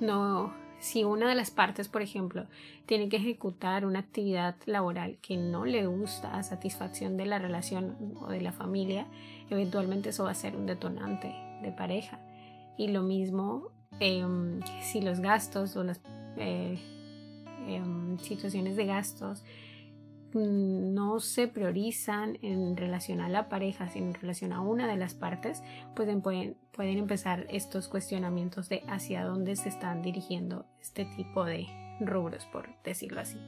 [SPEAKER 2] no si una de las partes, por ejemplo, tiene que ejecutar una actividad laboral que no le gusta a satisfacción de la relación o de la familia, eventualmente eso va a ser un detonante de pareja. Y lo mismo Em, si los gastos o las eh, em, situaciones de gastos no se priorizan en relación a la pareja, sino en relación a una de las partes, pueden, pueden, pueden empezar estos cuestionamientos de hacia dónde se están dirigiendo este tipo de rubros, por decirlo así.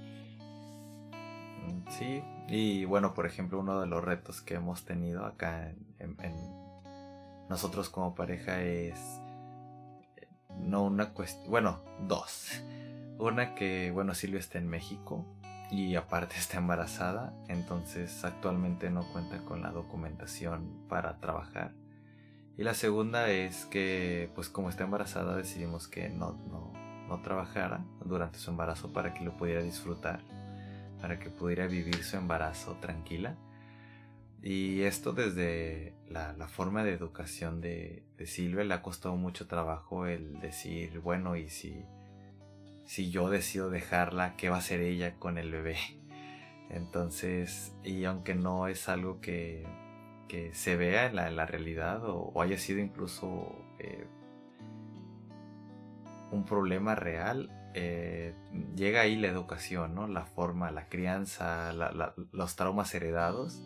[SPEAKER 1] Sí, y bueno, por ejemplo, uno de los retos que hemos tenido acá en nosotros como pareja es no una cuestión, bueno, dos. Una que, bueno, Silvia está en México y aparte <laughs> está embarazada, entonces actualmente no cuenta con la documentación para trabajar. Y la segunda es que, pues como está embarazada, decidimos que no, no, no trabajara durante su embarazo para que lo pudiera disfrutar, para que pudiera vivir su embarazo tranquila y esto desde la, forma de educación de, Silvia le ha costado mucho trabajo el decir, bueno, y si, si yo decido dejarla, ¿qué va a hacer ella con el bebé? <laughs> Entonces, y aunque no es algo que, que se vea en la, realidad o, haya sido incluso eh, un problema real, eh, llega ahí la educación, ¿no? La forma, la crianza, los traumas heredados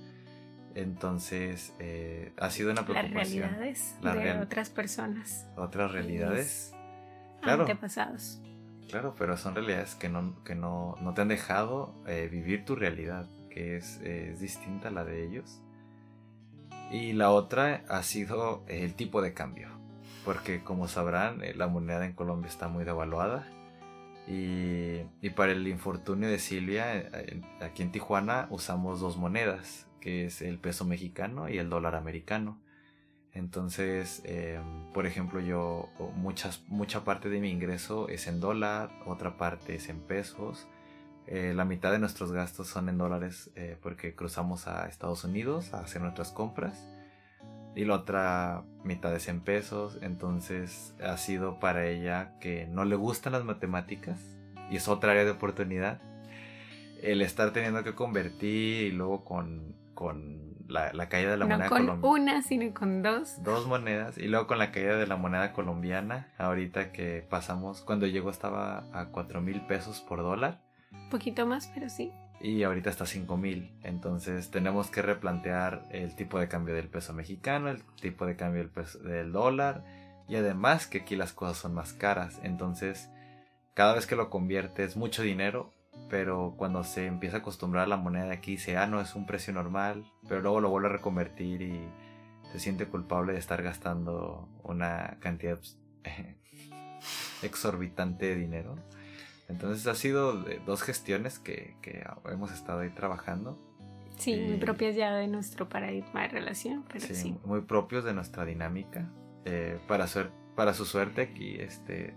[SPEAKER 1] entonces, eh, ha sido una preocupación.
[SPEAKER 2] Las realidades de otras personas.
[SPEAKER 1] Otras realidades.
[SPEAKER 2] Claro. Antepasados.
[SPEAKER 1] Claro, pero son realidades que no, que no, no te han dejado eh, vivir tu realidad, que es, es, distinta a la de ellos. Y la otra ha sido el tipo de cambio, porque como sabrán, eh, la moneda en Colombia está muy devaluada. Y, y para el infortunio de Silvia, aquí en Tijuana usamos dos monedas, que es el peso mexicano y el dólar americano. Entonces, em, por ejemplo, yo muchas, mucha parte de mi ingreso es en dólar, otra parte es en pesos. Eh, la mitad de nuestros gastos son en dólares eh, porque cruzamos a Estados Unidos a hacer nuestras compras. Y la otra mitad es en pesos. Entonces ha sido para ella que no le gustan las matemáticas. Y es otra área de oportunidad. El estar teniendo que convertir y luego con con la, caída de la
[SPEAKER 2] moneda colombiana. con una, sino con dos.
[SPEAKER 1] Dos monedas. Y luego con la caída de la moneda colombiana, ahorita que pasamos, cuando llegó estaba a cuatro mil pesos por dólar.
[SPEAKER 2] Un poquito más, pero sí.
[SPEAKER 1] Y ahorita está a 5 mil. Entonces tenemos que replantear el tipo de cambio del peso mexicano, el tipo de cambio del, del dólar. Y además que aquí las cosas son más caras. Entonces cada vez que lo conviertes mucho dinero, pero cuando se empieza a acostumbrar a la moneda de aquí dice, ah, no, es un precio normal, pero luego lo vuelve a reconvertir y se siente culpable de estar gastando una cantidad pues, <laughs> exorbitante de dinero. Entonces ha sido dos gestiones que, hemos estado ahí trabajando.
[SPEAKER 2] Sí, muy propias ya de nuestro paradigma de relación, pero sí.
[SPEAKER 1] Muy propios de nuestra dinámica. Eh, para, para su suerte aquí, este,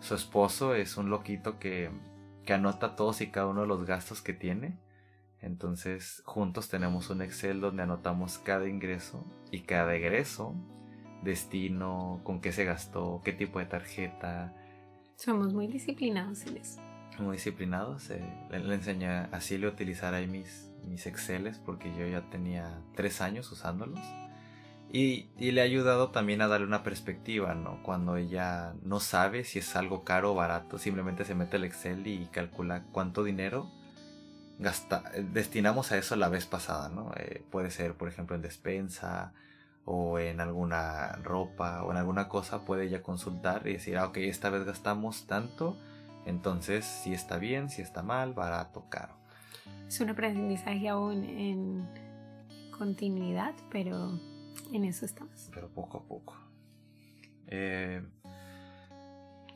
[SPEAKER 1] su esposo es un loquito que, que anota todos y cada uno de los gastos que tiene. Entonces juntos tenemos un Excel donde anotamos cada ingreso y cada egreso, destino, con qué se gastó, qué tipo de tarjeta.
[SPEAKER 2] Somos muy disciplinados en eso.
[SPEAKER 1] Muy disciplinados. Eh, le, enseñé a Silvia a utilizar ahí mis, mis Exceles porque yo ya tenía tres años usándolos. Y, le ha ayudado también a darle una perspectiva, ¿no? Cuando ella no sabe si es algo caro o barato, simplemente se mete el Excel y calcula cuánto dinero gasta, destinamos a eso la vez pasada, ¿no? Eh, puede ser, por ejemplo, en despensa o en alguna ropa o en alguna cosa, puede ella consultar y decir, ah, ok, esta vez gastamos tanto, entonces si está bien, si está mal, barato, caro.
[SPEAKER 2] Es un aprendizaje aún en continuidad, pero en eso estamos.
[SPEAKER 1] Pero poco a poco. Eh,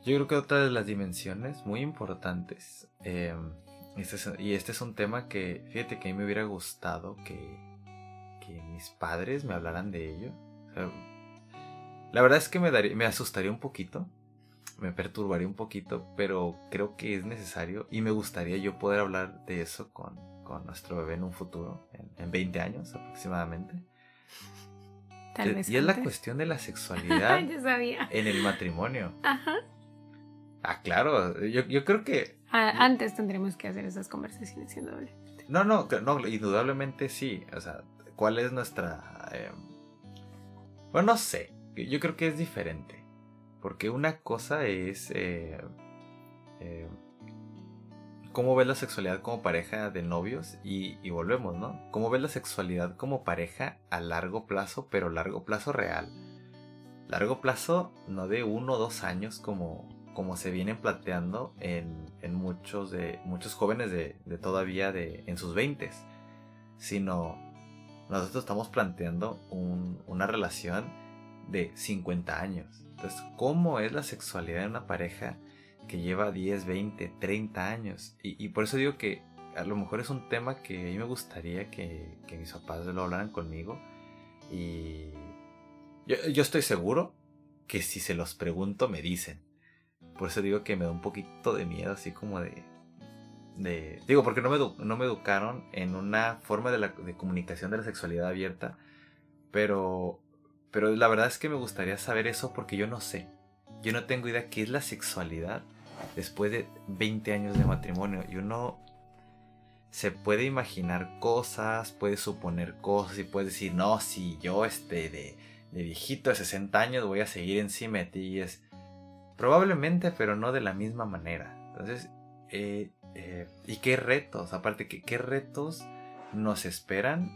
[SPEAKER 1] yo creo que otra de las dimensiones muy importantes, eh, este y este es un tema que, fíjate que a mí me hubiera gustado que, mis padres me hablaran de ello. la verdad es que me, daría, me asustaría un poquito, me perturbaría un poquito, pero creo que es necesario y me gustaría yo poder hablar de eso con, con nuestro bebé en un futuro, en, en 20 años aproximadamente y es la cuestión de la <laughs> sexualidad en el matrimonio. Ajá. Ah, claro. Yo, creo que.
[SPEAKER 2] antes tendremos que hacer esas conversaciones indudablemente.
[SPEAKER 1] No, no, no, indudablemente sí. O sea, ¿cuál es nuestra. Em, bueno, no sé. Yo creo que es diferente. Porque una cosa es. Eh, eh, cómo ves la sexualidad como pareja de novios y, volvemos, ¿no? ¿Cómo ves la sexualidad como pareja a largo plazo, pero largo plazo real? Largo plazo no de uno o dos años como, como se vienen planteando en, muchos, de, muchos jóvenes de, todavía de, en sus veintes, sino nosotros estamos planteando una relación de 50 años. Entonces, ¿cómo es la sexualidad en una pareja? Que lleva 10, 20, 30 años. Y, por eso digo que a lo mejor es un tema que a mí me gustaría que, mis papás lo hablaran conmigo. Y yo, estoy seguro que si se los pregunto me dicen. Por eso digo que me da un poquito de miedo, así como de... de digo, porque no me, no me educaron en una forma de, la, de comunicación de la sexualidad abierta. Pero, pero la verdad es que me gustaría saber eso porque yo no sé. Yo no tengo idea qué es la sexualidad después de 20 años de matrimonio y uno se puede imaginar cosas, puede suponer cosas y puede decir, no, si yo este de, viejito de 60 años voy a seguir encima de ti y es probablemente, pero no de la misma manera. Entonces, eh, eh, ¿y qué retos? Aparte, ¿qué, ¿qué retos nos esperan?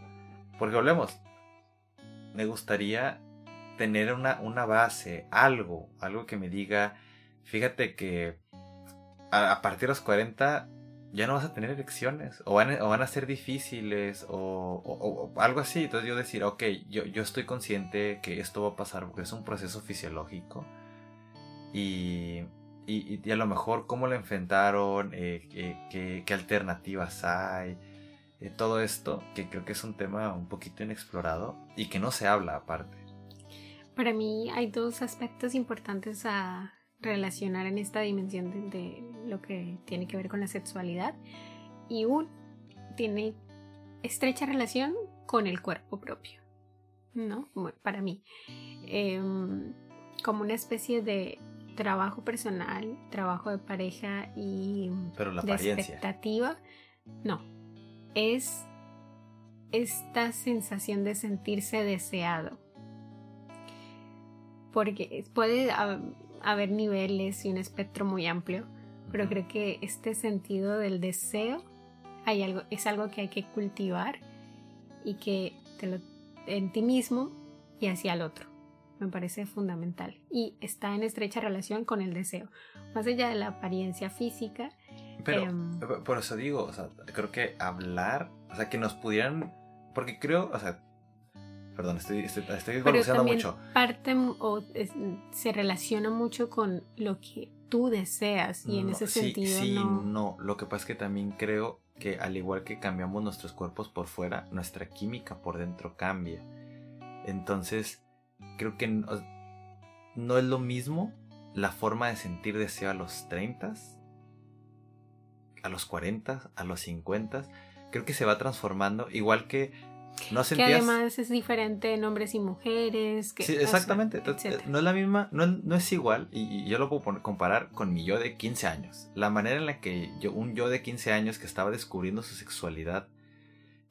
[SPEAKER 1] Porque hablemos, me gustaría tener una, una base, algo, algo que me diga, fíjate que a, partir de los 40 ya no vas a tener elecciones o van, o van a ser difíciles o, algo así. Entonces yo decir, ok, yo, yo estoy consciente que esto va a pasar porque es un proceso fisiológico y, y, a lo mejor cómo lo enfrentaron, eh, qué, qué, alternativas hay, eh, todo esto que creo que es un tema un poquito inexplorado y que no se habla aparte.
[SPEAKER 2] Para mí hay dos aspectos importantes a relacionar en esta dimensión de, lo que tiene que ver con la sexualidad y un tiene estrecha relación con el cuerpo propio, ¿no? para mí, em, como una especie de trabajo personal, trabajo de pareja y
[SPEAKER 1] Pero la
[SPEAKER 2] de expectativa, no, es esta sensación de sentirse deseado. Porque puede haber niveles y un espectro muy amplio, pero creo que este sentido del deseo hay algo, es algo que hay que cultivar y que te lo, en ti mismo y hacia el otro. Me parece fundamental y está en estrecha relación con el deseo. Más allá de la apariencia física.
[SPEAKER 1] Pero em, por eso digo, o sea, creo que hablar, o sea, que nos pudieran porque creo, o sea, perdón, estoy, estoy, estoy mucho.
[SPEAKER 2] Parte o se relaciona mucho con lo que tú deseas y en ese sentido
[SPEAKER 1] sí, no... no. Lo que pasa es que también creo que al igual que cambiamos nuestros cuerpos por fuera, nuestra química por dentro cambia. Entonces, creo que no, no es lo mismo la forma de sentir deseo a los 30, a los 40, a los 50 creo que se va transformando, igual que
[SPEAKER 2] no sentías... Que además es diferente en hombres y mujeres. Que,
[SPEAKER 1] sí, exactamente. no es la misma, no, es igual, y, yo lo puedo comparar con mi yo de 15 años. La manera en la que yo, un yo de 15 años que estaba descubriendo su sexualidad,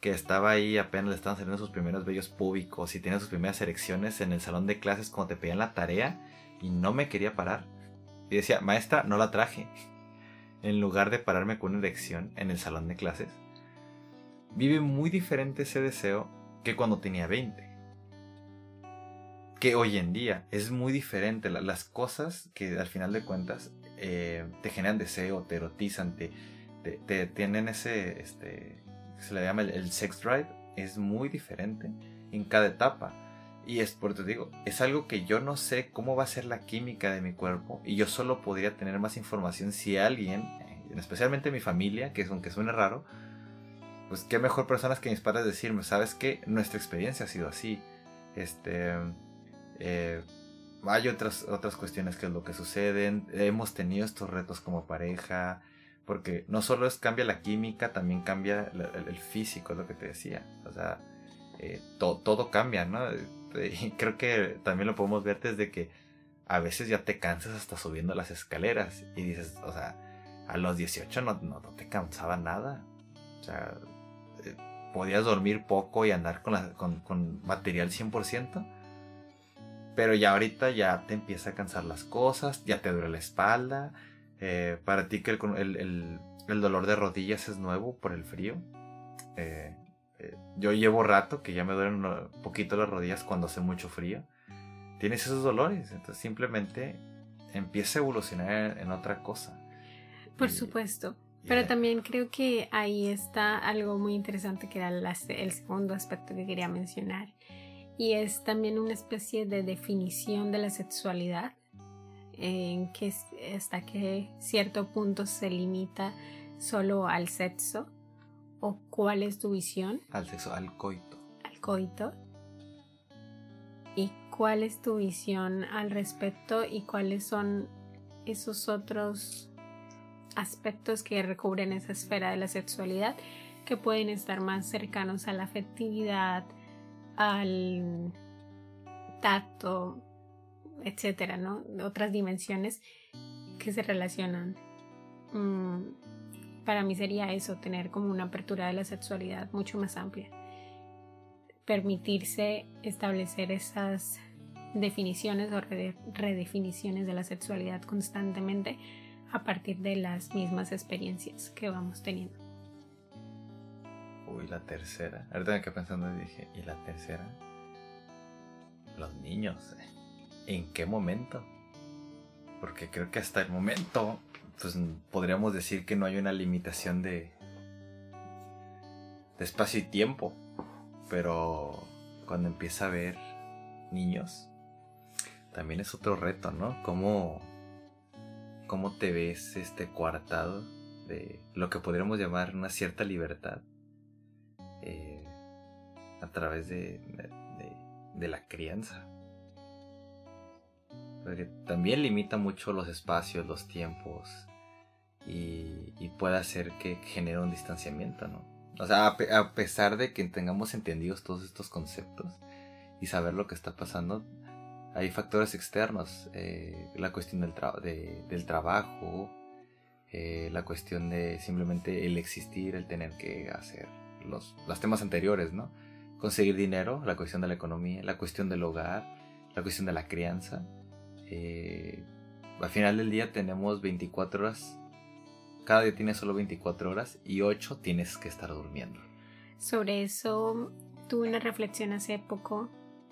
[SPEAKER 1] que estaba ahí apenas le estaban saliendo sus primeros vellos públicos y tenía sus primeras erecciones en el salón de clases cuando te pedían la tarea y no me quería parar. Y decía, maestra, no la traje. <laughs> En lugar de pararme con una erección en el salón de clases vive muy diferente ese deseo que cuando tenía 20. Que hoy en día es muy diferente. Las cosas que al final de cuentas eh, te generan deseo, te erotizan, te, te, tienen ese, este, se le llama el, sex drive, es muy diferente en cada etapa. Y es por te digo, es algo que yo no sé cómo va a ser la química de mi cuerpo y yo solo podría tener más información si alguien, eh, especialmente mi familia, que aunque suene raro, pues qué mejor personas que mis padres decirme, sabes que nuestra experiencia ha sido así. Este, eh, hay otras, otras cuestiones que es lo que suceden, hemos tenido estos retos como pareja, porque no solo es cambia la química, también cambia el, físico, es lo que te decía. O sea, eh, todo cambia, ¿no? <laughs> Y creo que también lo podemos ver desde que a veces ya te cansas hasta subiendo las escaleras y dices, o sea, a los 18 no, no, no te cansaba nada. O sea, podías dormir poco y andar con, con, material 100%. Pero ya ahorita ya te empieza a cansar las cosas, ya te duele la espalda. Eh, para ti que el, dolor de rodillas es nuevo por el frío. Eh, eh, yo llevo rato que ya me duelen un poquito las rodillas cuando hace mucho frío. Tienes esos dolores, entonces simplemente empieza a evolucionar en, otra cosa.
[SPEAKER 2] Por supuesto. Pero también creo que ahí está algo muy interesante que era el segundo aspecto que quería mencionar. Y es también una especie de definición de la sexualidad, en que hasta que cierto punto se limita solo al sexo, o cuál es tu visión.
[SPEAKER 1] Al sexo, al coito.
[SPEAKER 2] Al coito. Y cuál es tu visión al respecto y cuáles son esos otros aspectos que recubren esa esfera de la sexualidad que pueden estar más cercanos a la afectividad, al tacto, etcétera, ¿no? Otras dimensiones que se relacionan. Mm, para mí sería eso, tener como una apertura de la sexualidad mucho más amplia. Permitirse establecer esas definiciones o redefiniciones de la sexualidad constantemente a partir de las mismas experiencias que vamos teniendo.
[SPEAKER 1] Uy, la tercera. Ahorita me quedé pensando y dije, ¿y la tercera? Los niños. ¿En qué momento? Porque creo que hasta el momento, pues podríamos decir que no hay una limitación de, de espacio y tiempo. Pero cuando empieza a ver niños, también es otro reto, ¿no? Cómo cómo te ves este coartado de lo que podríamos llamar una cierta libertad eh, a través de, la crianza. Porque también limita mucho los espacios, los tiempos y, puede hacer que genere un distanciamiento, ¿no? O sea, a pesar de que tengamos entendidos todos estos conceptos y saber lo que está pasando, hay factores externos, eh, la cuestión del, del trabajo, eh, la cuestión de simplemente el existir, el tener que hacer los, los temas anteriores, ¿no? Conseguir dinero, la cuestión de la economía, la cuestión del hogar, la cuestión de la crianza. Eh, al final del día tenemos 24 horas. Cada día tienes solo 24 horas y 8 tienes que estar durmiendo.
[SPEAKER 2] Sobre eso tuve una reflexión hace poco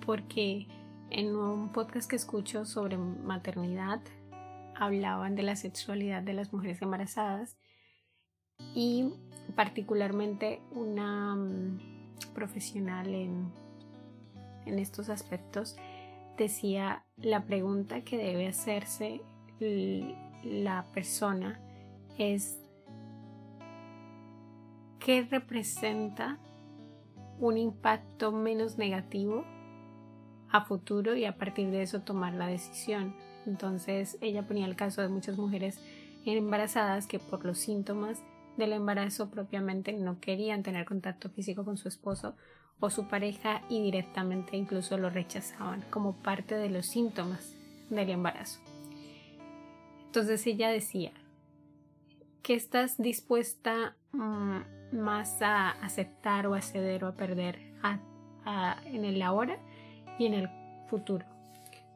[SPEAKER 2] porque en un podcast que escucho sobre maternidad hablaban de la sexualidad de las mujeres embarazadas y particularmente una mm, profesional en, en estos aspectos decía la pregunta que debe hacerse la persona es ¿qué representa un impacto menos negativo a futuro y a partir de eso tomar la decisión? Entonces ella ponía el caso de muchas mujeres embarazadas que por los síntomas del embarazo propiamente no querían tener contacto físico con su esposo o su pareja y directamente incluso lo rechazaban como parte de los síntomas del embarazo. Entonces ella decía que estás dispuesta mm, más a aceptar o a ceder o a perder en el ahora y en el futuro.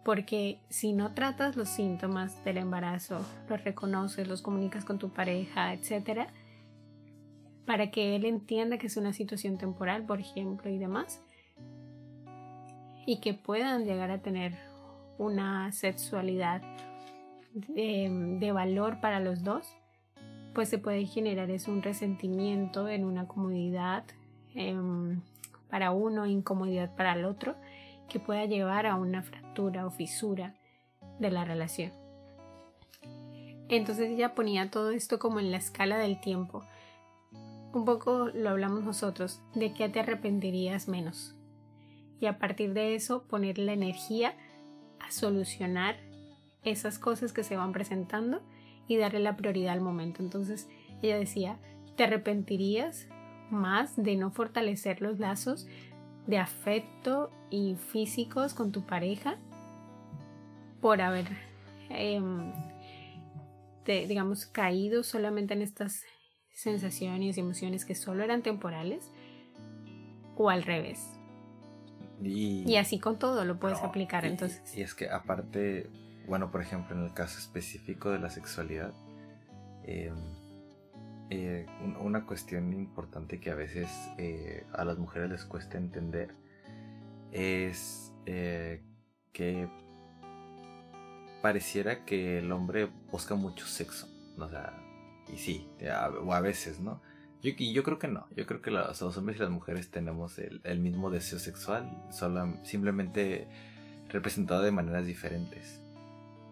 [SPEAKER 2] Porque si no tratas los síntomas del embarazo, los reconoces, los comunicas con tu pareja, etc., para que él entienda que es una situación temporal, por ejemplo, y demás, y que puedan llegar a tener una sexualidad de, valor para los dos, pues se puede generar es un resentimiento en una comodidad em, para uno, incomodidad para el otro, que pueda llevar a una fractura o fisura de la relación. Entonces ella ponía todo esto como en la escala del tiempo un poco lo hablamos nosotros, de qué te arrepentirías menos. Y a partir de eso poner la energía a solucionar esas cosas que se van presentando y darle la prioridad al momento. Entonces ella decía, ¿te arrepentirías más de no fortalecer los lazos de afecto y físicos con tu pareja por haber, em, digamos, caído solamente en estas sensaciones y emociones que solo eran temporales o al revés. Y, así con todo lo puedes aplicar entonces.
[SPEAKER 1] Y es que aparte, bueno, por ejemplo, en el caso específico de la sexualidad, em, eh, una cuestión importante que a veces eh, a las mujeres les cuesta entender es eh, que pareciera que el hombre busca mucho sexo. O sea, y sí, o a veces, ¿no? Yo, yo creo que no. Yo creo que los, hombres y las mujeres tenemos el, mismo deseo sexual, solo, simplemente representado de maneras diferentes.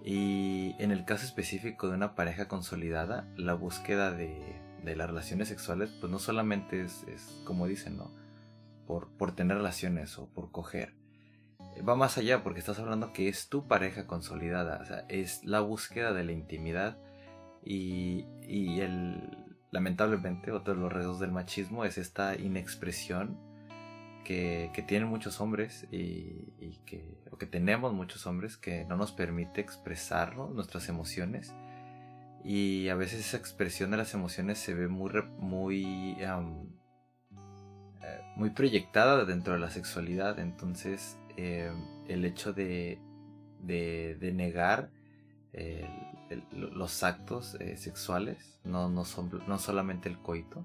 [SPEAKER 1] Y en el caso específico de una pareja consolidada, la búsqueda de, de las relaciones sexuales, pues no solamente es, es como dicen, ¿no? Por, por, tener relaciones o por coger. Va más allá porque estás hablando que es tu pareja consolidada, o sea, es la búsqueda de la intimidad y, el, lamentablemente, otro de los retos del machismo es esta inexpresión que, tienen muchos hombres y, que, o que tenemos muchos hombres que no nos permite expresarnos nuestras emociones. Y a veces esa expresión de las emociones se ve muy, muy, eh, muy proyectada dentro de la sexualidad. Entonces, eh, el hecho de, de, negar los actos eh, sexuales, no, no, son, no solamente el coito,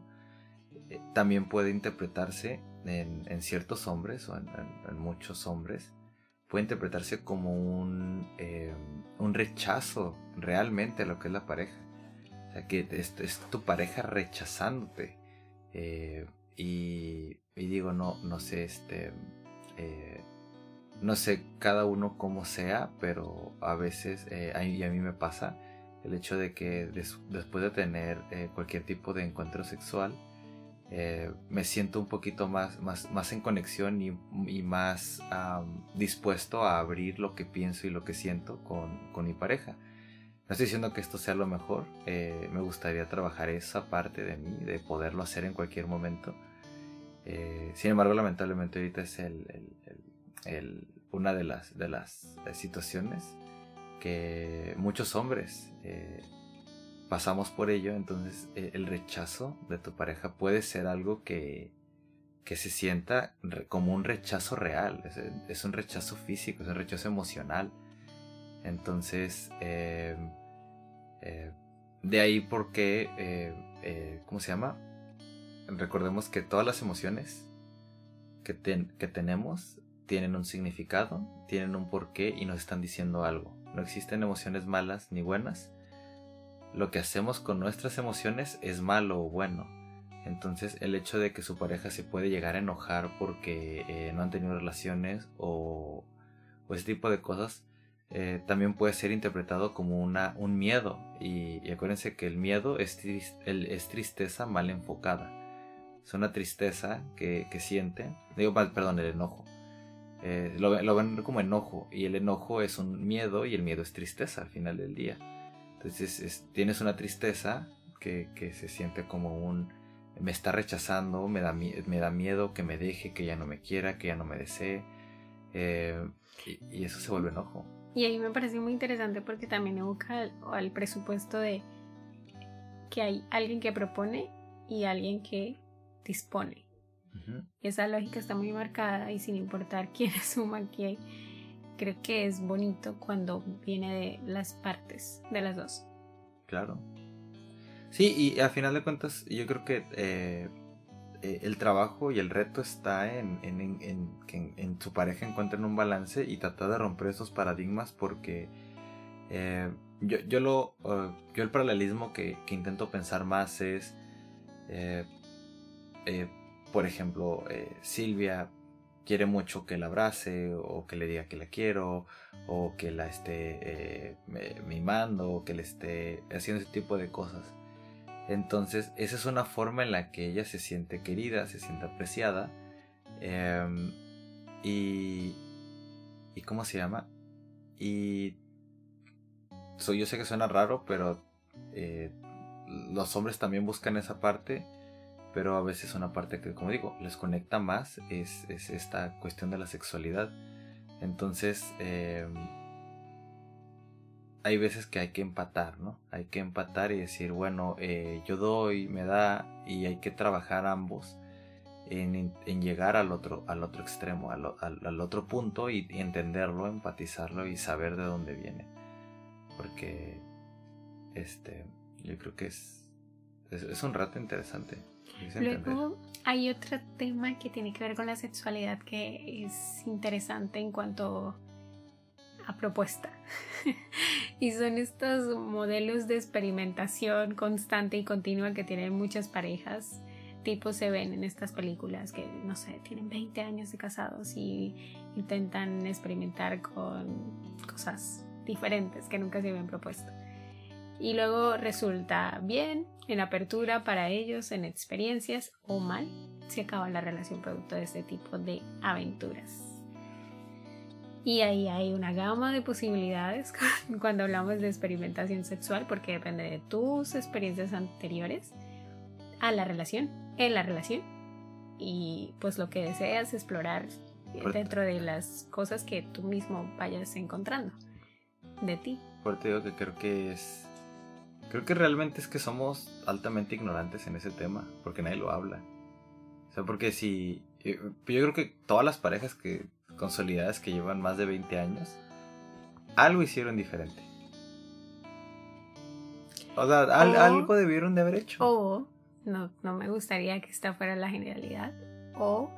[SPEAKER 1] eh, también puede interpretarse en, ciertos hombres o en, muchos hombres, puede interpretarse como un, eh, un rechazo realmente a lo que es la pareja. O sea, que es, es tu pareja rechazándote. y, y, digo, no, no sé, este no sé cada uno como sea, pero a veces, eh, y a mí me pasa, el hecho de que después de tener eh, cualquier tipo de encuentro sexual, eh, me siento un poquito más, más, más en conexión y, más dispuesto a abrir lo que pienso y lo que siento con, con mi pareja. No estoy diciendo que esto sea lo mejor, me gustaría trabajar esa parte de mí, de poderlo hacer en cualquier momento. sin embargo, lamentablemente ahorita es el una de las, de las eh, situaciones que muchos hombres eh, pasamos por ello, entonces eh, el rechazo de tu pareja puede ser algo que, que se sienta como un rechazo real, es, un rechazo físico, es un rechazo emocional. Entonces, eh, eh, de ahí porque, eh, ¿cómo se llama? Recordemos que todas las emociones que, que tenemos tienen un significado, tienen un porqué y nos están diciendo algo. No existen emociones malas ni buenas. Lo que hacemos con nuestras emociones es malo o bueno. Entonces el hecho de que su pareja se puede llegar a enojar porque eh, no han tenido relaciones o, ese tipo de cosas eh, también puede ser interpretado como una, un miedo. Y, acuérdense que el miedo es, es, tristeza mal enfocada. Es una tristeza que, que sienten. Digo, perdón, el enojo. Eh, lo, ven como enojo y el enojo es un miedo y el miedo es tristeza al final del día. Entonces tienes una tristeza que, se siente como un me está rechazando, me da, me da miedo que me deje, que ya no me quiera, que ya no me desee eh, y, eso se vuelve enojo.
[SPEAKER 2] Y ahí me parece muy interesante porque también evoca al, al presupuesto de que hay alguien que propone y alguien que dispone. Y esa lógica está muy marcada y sin importar <laughs> quién suma quién, creo que es bonito cuando viene de las partes, de las dos.
[SPEAKER 1] Claro. Sí, y a final de cuentas yo creo que eh, eh, el trabajo y el reto está en, que en, su pareja encuentren un balance y tratar de romper esos paradigmas porque eh, yo, yo, lo, yo el paralelismo que, que, intento pensar más es por ejemplo, Silvia quiere mucho que la abrace o que le diga que la quiero o que la esté eh, mimando o que le esté haciendo ese tipo de cosas. Entonces, esa es una forma en la que ella se siente querida, se siente apreciada. Em, y, y. ¿Cómo se llama? Y. yo sé que suena raro, pero. Eh, los hombres también buscan esa parte pero a veces una parte que, como digo, les conecta más es, esta cuestión de la sexualidad. Entonces, em, hay veces que hay que empatar, ¿no? Hay que empatar y decir, bueno, eh, yo doy, me da, y hay que trabajar ambos en, llegar al otro, al otro extremo, al, al, otro punto y, entenderlo, empatizarlo y saber de dónde viene. Porque, este, yo creo que es, es un rato interesante.
[SPEAKER 2] Luego hay otro tema que tiene que ver con la sexualidad que es interesante en cuanto a propuesta. <laughs> y son estos modelos de experimentación constante y continua que tienen muchas parejas. Tipo se ven en estas películas que, no sé, tienen 20 años de casados y intentan experimentar con cosas diferentes que nunca se habían propuesto. Y luego resulta bien en apertura para ellos, en experiencias o mal, se acaba la relación producto de este tipo de aventuras. Y ahí hay una gama de posibilidades <laughs> cuando hablamos de experimentación sexual, porque depende de tus experiencias anteriores a la relación, en la relación, y pues lo que deseas explorar dentro de las cosas que tú mismo vayas encontrando de ti.
[SPEAKER 1] Por eso digo que creo que es Creo que realmente es que somos altamente ignorantes en ese tema, porque nadie lo habla. O sea, porque si... Eh, yo creo que todas las parejas que consolidadas que llevan más de 20 años, algo hicieron diferente. O sea, algo debieron de haber hecho.
[SPEAKER 2] O, no, no me gustaría que esta fuera la generalidad, o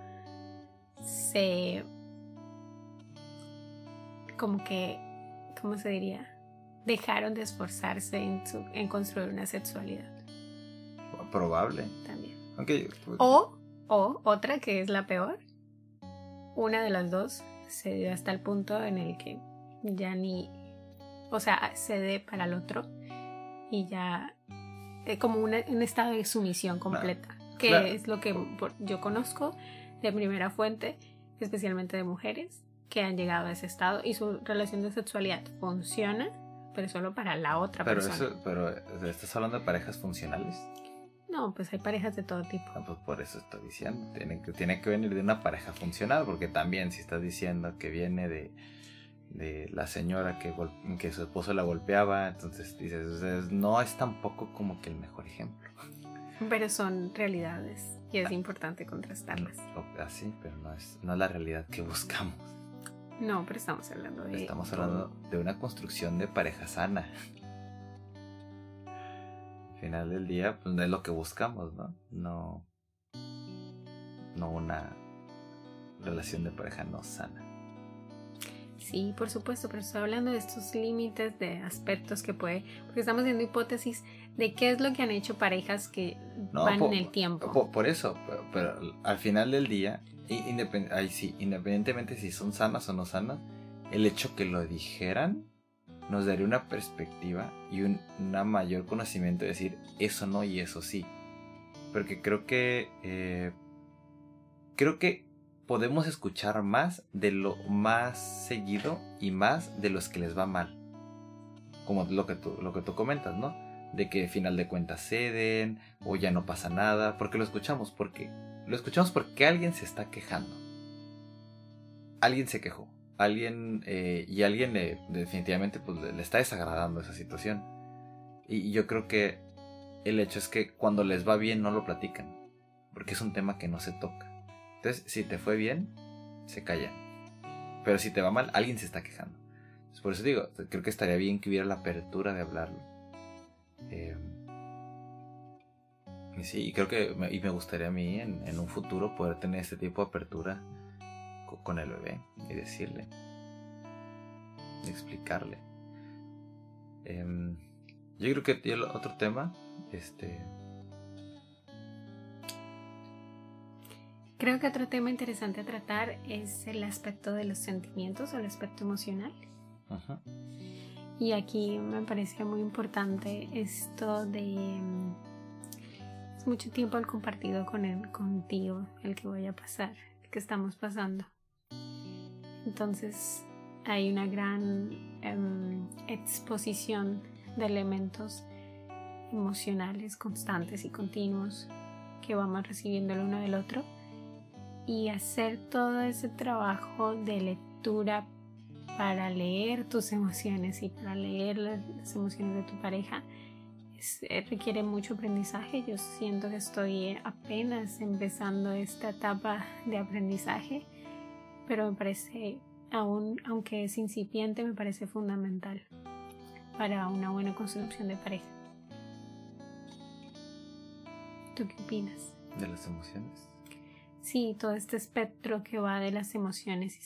[SPEAKER 2] se... como que... ¿Cómo se diría? Dejaron de esforzarse en, en construir una sexualidad.
[SPEAKER 1] Probable.
[SPEAKER 2] También.
[SPEAKER 1] Pues,
[SPEAKER 2] o, o otra que es la peor, una de las dos se dio hasta el punto en el que ya ni, o sea, cede para el otro y ya es como un estado de sumisión completa, que es lo que yo conozco de primera fuente, especialmente de mujeres que han llegado a ese estado y su relación de sexualidad funciona pero solo para la otra
[SPEAKER 1] pero
[SPEAKER 2] persona.
[SPEAKER 1] Eso, pero ¿estás hablando de parejas funcionales?
[SPEAKER 2] No, pues hay parejas de todo tipo.
[SPEAKER 1] pues por eso estoy diciendo, tiene que, tiene que venir de una pareja funcional, porque también si estás diciendo que viene de, de la señora que, que su esposo la golpeaba, entonces dices, no es tampoco como que el mejor ejemplo.
[SPEAKER 2] Pero son realidades y es importante contrastarlas.
[SPEAKER 1] Así, pero no es, no es la realidad que buscamos.
[SPEAKER 2] No, pero estamos hablando de...
[SPEAKER 1] Estamos hablando de una construcción de pareja sana. Al final del día, pues no es lo que buscamos, ¿no? No, no una relación de pareja no sana.
[SPEAKER 2] Sí, por supuesto, pero estoy hablando de estos límites de aspectos que puede, porque estamos haciendo hipótesis de qué es lo que han hecho parejas que van en el tiempo.
[SPEAKER 1] Por, eso, pero, al final del día, sí, independientemente si son sanas o no sanas, el hecho que lo dijeran nos daría una perspectiva y un mayor conocimiento de decir eso no y eso sí. Porque creo que eh, creo que podemos escuchar más de lo más seguido y más de los que les va mal. Como lo que tú, lo que tú comentas, ¿no? De que al final de cuentas ceden o ya no pasa nada. Porque lo escuchamos, porque lo escuchamos porque alguien se está quejando. Alguien se quejó. Alguien eh, y alguien definitivamente pues, le está desagradando esa situación. Y yo creo que el hecho es que cuando les va bien no lo platican. Porque es un tema que no se toca. Entonces, si te fue bien, se callan. Pero si te va mal, alguien se está quejando. por eso digo, creo que estaría bien que hubiera la apertura de hablarlo. Eh, y sí, y creo que me, y me gustaría a mí en, un futuro poder tener este tipo de apertura con, el bebé y decirle, y explicarle. Em, yo creo que el otro tema, este,
[SPEAKER 2] Creo que otro tema interesante a tratar es el aspecto de los sentimientos o el aspecto emocional. Y aquí me parece muy importante esto de mm, es mucho tiempo al compartido con el contigo, el que voy a pasar, el que estamos pasando. Entonces hay una gran em, exposición de elementos emocionales constantes y continuos que vamos recibiendo el uno del otro y hacer todo ese trabajo de lectura para leer tus emociones y para leer las emociones de tu pareja requiere mucho aprendizaje. Yo siento que estoy apenas empezando esta etapa de aprendizaje, pero me parece, aún aunque es incipiente, me parece fundamental para una buena construcción de pareja. ¿Tú qué opinas?
[SPEAKER 1] De las emociones.
[SPEAKER 2] Sí, todo este espectro que va de las emociones y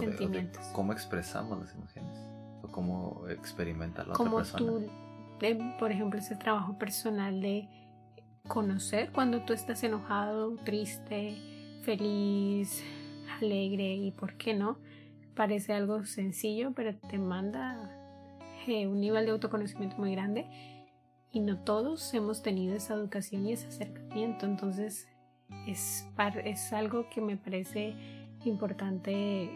[SPEAKER 2] sentimientos.
[SPEAKER 1] ¿Cómo expresamos las emociones? ¿O cómo experimenta la otra persona?
[SPEAKER 2] Tú, por ejemplo, ese trabajo personal de conocer cuando tú estás enojado, triste, feliz, alegre y por qué no. Parece algo sencillo, pero te manda eh, un nivel de autoconocimiento muy grande y no todos hemos tenido esa educación y ese acercamiento. Entonces es, es algo que me parece importante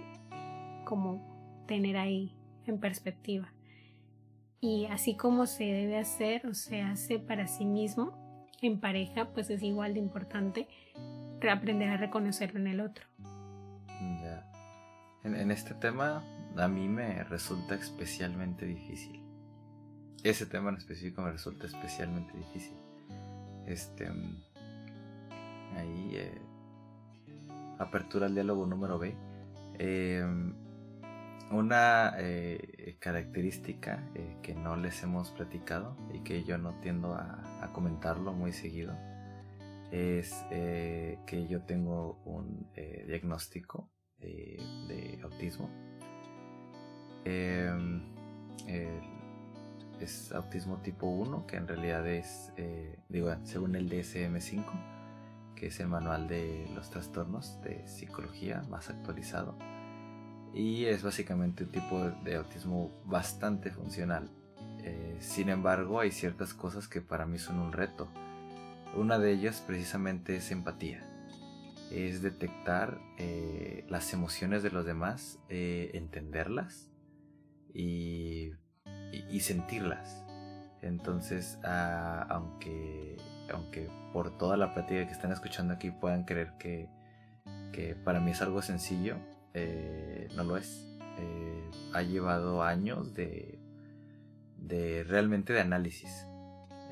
[SPEAKER 2] como tener ahí en perspectiva. Y así como se debe hacer o se hace para sí mismo, en pareja, pues es igual de importante aprender a reconocerlo en el otro.
[SPEAKER 1] Ya. En, este tema a mí me resulta especialmente difícil. Ese tema en específico me resulta especialmente difícil. Este, ahí eh, apertura al diálogo número B. Em, una eh, característica eh, que no les hemos platicado y que yo no tiendo a, comentarlo muy seguido es que yo tengo un diagnóstico de autismo. Em, es autismo tipo 1, que en realidad es, digo, según el DSM5, que es el manual de los trastornos de psicología más actualizado. Y es básicamente un tipo de autismo bastante funcional. Eh, sin embargo, hay ciertas cosas que para mí son un reto. Una de ellas precisamente es empatía. Es detectar eh, las emociones de los demás, eh, entenderlas y, sentirlas. Entonces, aunque aunque por toda la plática que están escuchando aquí puedan creer que, para mí es algo sencillo, eh, no lo es. Eh, ha llevado años de, de realmente de análisis.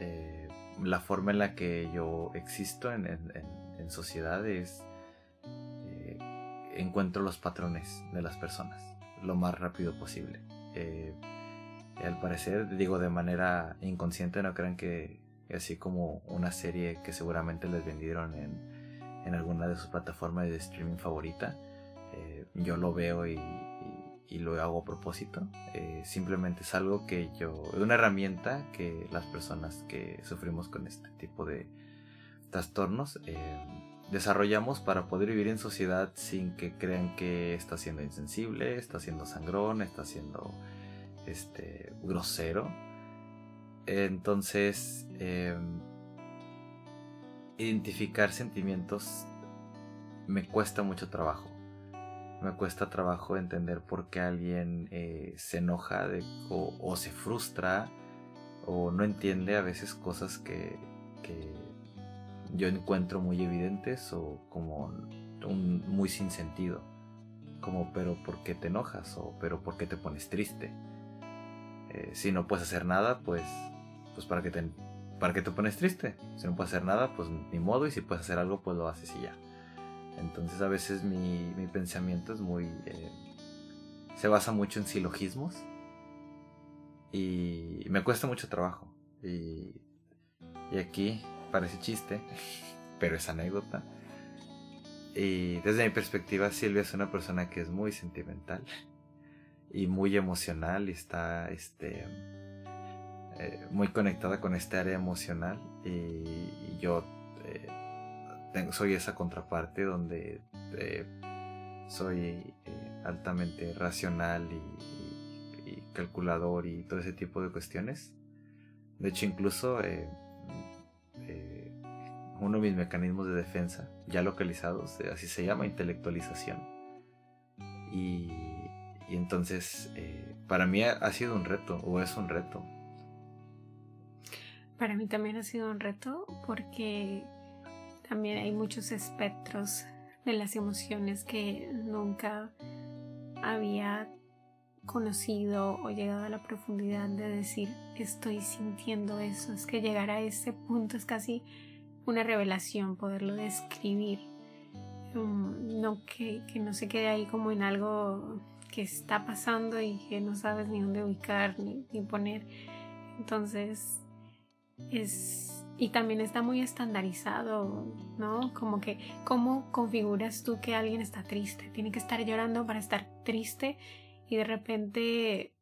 [SPEAKER 1] Eh, la forma en la que yo existo en, en, sociedad es encuentro los patrones de las personas lo más rápido posible. Al parecer, digo de manera inconsciente, no crean que así como una serie que seguramente les vendieron en, en alguna de sus plataformas de streaming favorita, yo lo veo y, y, lo hago a propósito. Eh, simplemente es algo que yo, es una herramienta que las personas que sufrimos con este tipo de trastornos eh, desarrollamos para poder vivir en sociedad sin que crean que está siendo insensible, está siendo sangrón, está siendo este, grosero. Entonces, em, identificar sentimientos me cuesta mucho trabajo. Me cuesta trabajo entender por qué alguien eh, se enoja o, se frustra o no entiende a veces cosas que, yo encuentro muy evidentes o como muy sin sentido. Como, pero ¿por qué te enojas? O pero ¿por qué te pones triste? Eh, si no puedes hacer nada, pues, pues para que te, para que te pones triste. Si no puedes hacer nada, pues ni modo. Y si puedes hacer algo, pues lo haces y ya. Entonces a veces mi, mi pensamiento es muy... Eh, se basa mucho en silogismos. Y me cuesta mucho trabajo. Y, y aquí parece chiste, <laughs> pero es anécdota. Y desde mi perspectiva, Silvia es una persona que es muy sentimental y muy emocional y está este, eh, muy conectada con este área emocional. Y, yo eh, soy esa contraparte donde eh, soy eh, altamente racional y, calculador y todo ese tipo de cuestiones. De hecho, incluso eh, uno de mis mecanismos de defensa, ya localizados, así se llama intelectualización. Y, y entonces, para mí ha sido un reto, o es un reto.
[SPEAKER 2] Para mí también ha sido un reto porque también hay muchos espectros de las emociones que nunca había conocido o llegado a la profundidad de decir estoy sintiendo eso. Es que llegar a ese punto es casi una revelación poderlo describir. Um, no que, no se quede ahí como en algo que está pasando y que no sabes ni dónde ubicar ni, ni poner. Entonces es y también está muy estandarizado, ¿no? Como que, ¿cómo configuras tú que alguien está triste? Tiene que estar llorando para estar triste y de repente,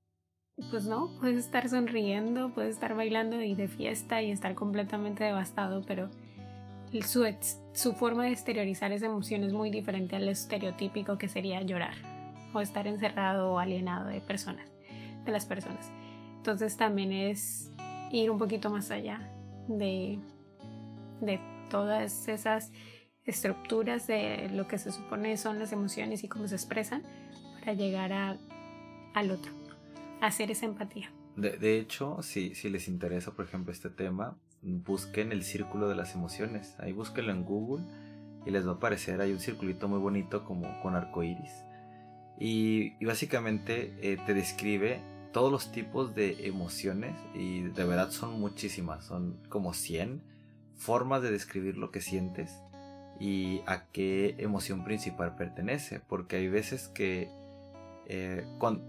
[SPEAKER 2] pues no, puedes estar sonriendo, puedes estar bailando y de fiesta y estar completamente devastado, pero su, su forma de exteriorizar esa emoción es muy diferente al estereotípico que sería llorar o estar encerrado o alienado de personas, de las personas. Entonces también es ir un poquito más allá de, de todas esas estructuras de lo que se supone son las emociones y cómo se expresan para llegar a, al otro, hacer esa empatía.
[SPEAKER 1] De, de hecho, si, si, les interesa, por ejemplo, este tema, busquen el círculo de las emociones. Ahí búsquenlo en Google y les va a aparecer. Hay un circulito muy bonito como con arco iris. Y, y básicamente eh, te describe todos los tipos de emociones y de verdad son muchísimas, son como 100 formas de describir lo que sientes y a qué emoción principal pertenece, porque hay veces que eh, con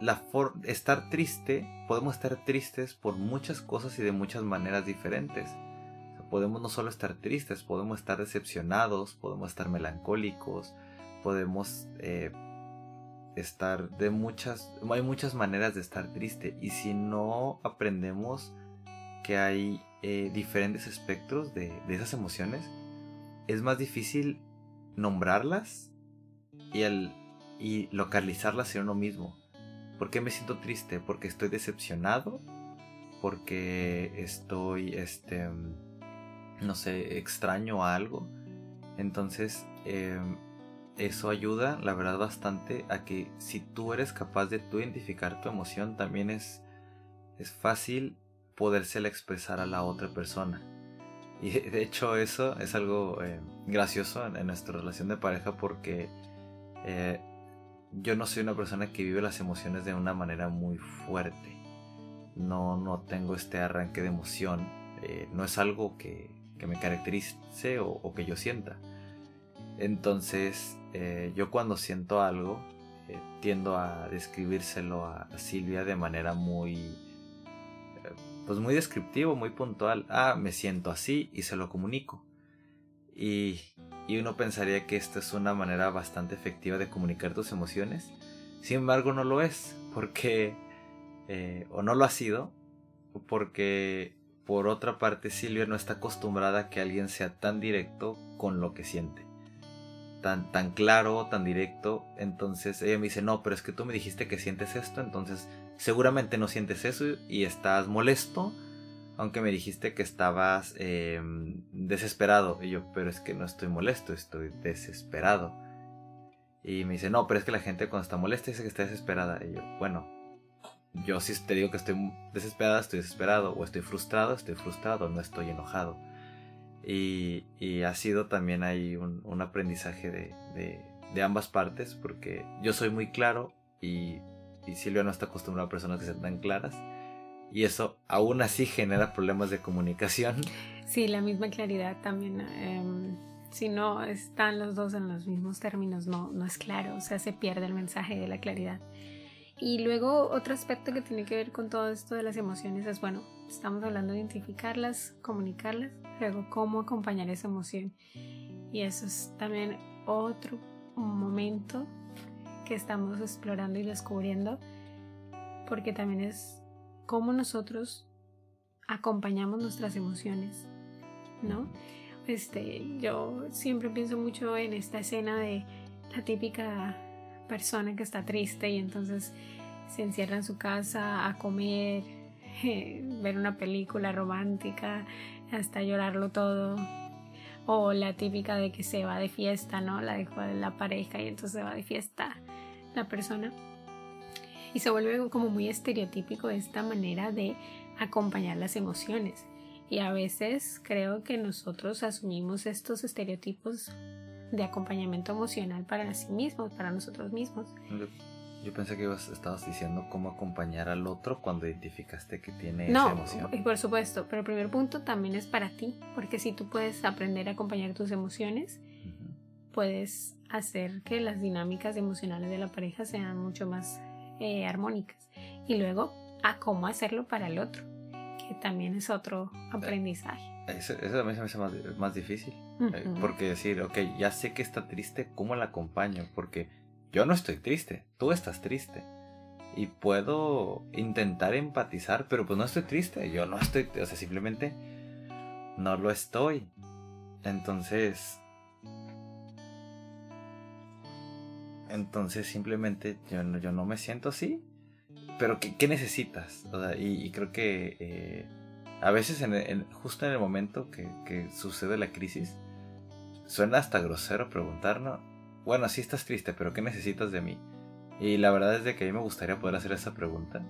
[SPEAKER 1] la estar triste, podemos estar tristes por muchas cosas y de muchas maneras diferentes. podemos no solo estar tristes, podemos estar decepcionados, podemos estar melancólicos, podemos eh, estar de muchas, hay muchas maneras de estar triste y si no aprendemos que hay eh, diferentes espectros de, esas emociones, es más difícil nombrarlas y, el, y localizarlas en uno mismo. ¿Por qué me siento triste? Porque estoy decepcionado, porque estoy, este, no sé, extraño a algo. Entonces, em, eso ayuda, la verdad, bastante a que si tú eres capaz de tú identificar tu emoción, también es, es fácil podérsela expresar a la otra persona. Y de hecho eso es algo eh, gracioso en, nuestra relación de pareja porque eh, yo no soy una persona que vive las emociones de una manera muy fuerte. No, no tengo este arranque de emoción eh, no es algo que, me caracterice o, que yo sienta. Entonces, eh, yo cuando siento algo, eh, tiendo a describírselo a, Silvia de manera muy, pues muy descriptivo, muy puntual. Ah, me siento así y se lo comunico. Y, y uno pensaría que esta es una manera bastante efectiva de comunicar tus emociones. Sin embargo, no lo es, porque, o no lo ha sido, porque por otra parte Silvia no está acostumbrada a que alguien sea tan directo con lo que siente. Tan, tan claro, tan directo. Entonces ella me dice, no, pero es que tú me dijiste que sientes esto, entonces seguramente no sientes eso y estás molesto, aunque me dijiste que estabas em, desesperado. Y yo, pero es que no estoy molesto, estoy desesperado. Y me dice, no, pero es que la gente cuando está molesta dice que está desesperada. Y yo, bueno, yo si te digo que estoy desesperada, estoy desesperado, o estoy frustrado, estoy frustrado, no estoy enojado. Y, ha sido también ahí un, aprendizaje de, ambas partes, porque yo soy muy claro y, y Silvia no está acostumbrada a personas que sean tan claras. Y eso aún así genera problemas de comunicación. <laughs>
[SPEAKER 2] Sí, la misma claridad también. Em, si no están los dos en los mismos términos, no, no es claro, o sea, se pierde el mensaje de la claridad. Y luego otro aspecto que tiene que ver con todo esto de las emociones es, bueno, estamos hablando de identificarlas, comunicarlas, luego cómo acompañar esa emoción. Y eso es también otro momento que estamos explorando y descubriendo, porque también es cómo nosotros acompañamos nuestras emociones, ¿no? Este, yo siempre pienso mucho en esta escena de la típica persona que está triste y entonces se encierra en su casa a comer, <laughs> ver una película romántica, hasta llorarlo todo. O la típica de que se va de fiesta, ¿no? La dejó de la pareja y entonces se va de fiesta la persona. Y se vuelve como muy estereotípico esta manera de acompañar las emociones. Y a veces creo que nosotros asumimos estos estereotipos de acompañamiento emocional para sí mismos, para nosotros mismos.
[SPEAKER 1] Yo, pensé que estabas diciendo cómo acompañar al otro cuando identificaste que tiene esa emoción.
[SPEAKER 2] No, por supuesto, pero el primer punto también es para ti, porque si tú puedes aprender a acompañar tus emociones, puedes hacer que las dinámicas emocionales de la pareja sean mucho más eh, armónicas. Y luego, a cómo hacerlo para el otro, que también es otro aprendizaje.
[SPEAKER 1] Eso, eso a mí se me hace más, más difícil. Eh, porque decir, ok, ya sé que está triste, ¿cómo la acompaño? Porque yo no estoy triste, tú estás triste. Y puedo intentar empatizar, pero pues no estoy triste, yo no estoy, o sea, simplemente no lo estoy. Entonces... Entonces simplemente yo no, yo no me siento así. Pero ¿qué, necesitas? y, creo que eh, a veces en, justo en el momento que, que sucede la crisis, Suena hasta grosero preguntarnos, bueno, sí estás triste, pero ¿qué necesitas de mí? Y la verdad es de que a mí me gustaría poder hacer esa pregunta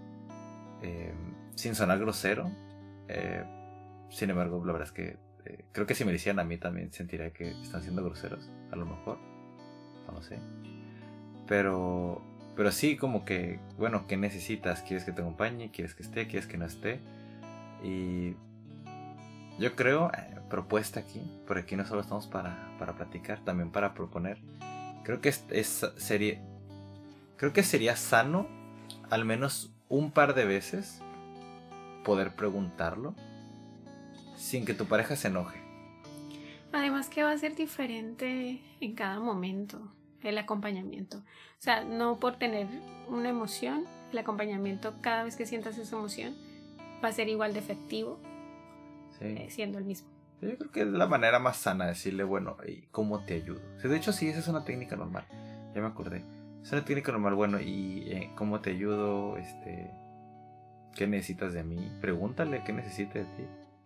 [SPEAKER 1] eh, sin sonar grosero. Eh, sin embargo, la verdad es que eh, creo que si me decían a mí también sentiría que están siendo groseros, a lo mejor. No lo sé. Pero, pero sí, como que, bueno, ¿qué necesitas? ¿Quieres que te acompañe? ¿Quieres que esté? ¿Quieres que no esté? Y yo creo, propuesta aquí, por aquí no solo estamos para, para platicar, también para proponer. Creo que es, sería, creo que sería sano al menos un par de veces poder preguntarlo sin que tu pareja se enoje.
[SPEAKER 2] Además que va a ser diferente en cada momento el acompañamiento. O sea, no por tener una emoción, el acompañamiento cada vez que sientas esa emoción va a ser igual de efectivo eh, siendo el mismo.
[SPEAKER 1] Yo creo que es la manera más sana de decirle, bueno, ¿y cómo te ayudo? de hecho, sí, esa es una técnica normal. Ya me acordé. Es una técnica normal, bueno, ¿y eh, cómo te ayudo? Este, ¿Qué necesitas de mí? Pregúntale qué necesita de ti.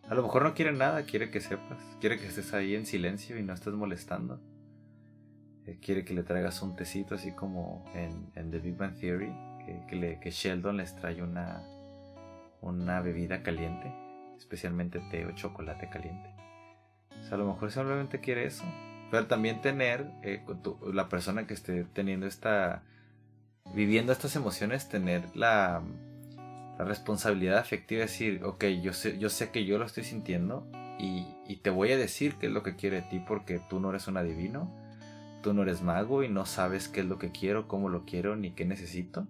[SPEAKER 1] A lo mejor no quiere nada, quiere que sepas. Quiere que estés ahí en silencio y no estés molestando. Eh, quiere que le traigas un tecito, así como en, The Big Bang Theory, que, que Sheldon les trae una, una bebida caliente, especialmente té o chocolate caliente a lo mejor simplemente quiere eso. Pero también tener eh, la persona que esté teniendo esta. viviendo estas emociones, tener la. Responsabilidad afectiva es decir, ok, yo sé, yo sé que yo lo estoy sintiendo y, te voy a decir qué es lo que quiero de ti porque tú no eres un adivino, tú no eres mago y no sabes qué es lo que quiero, cómo lo quiero ni qué necesito.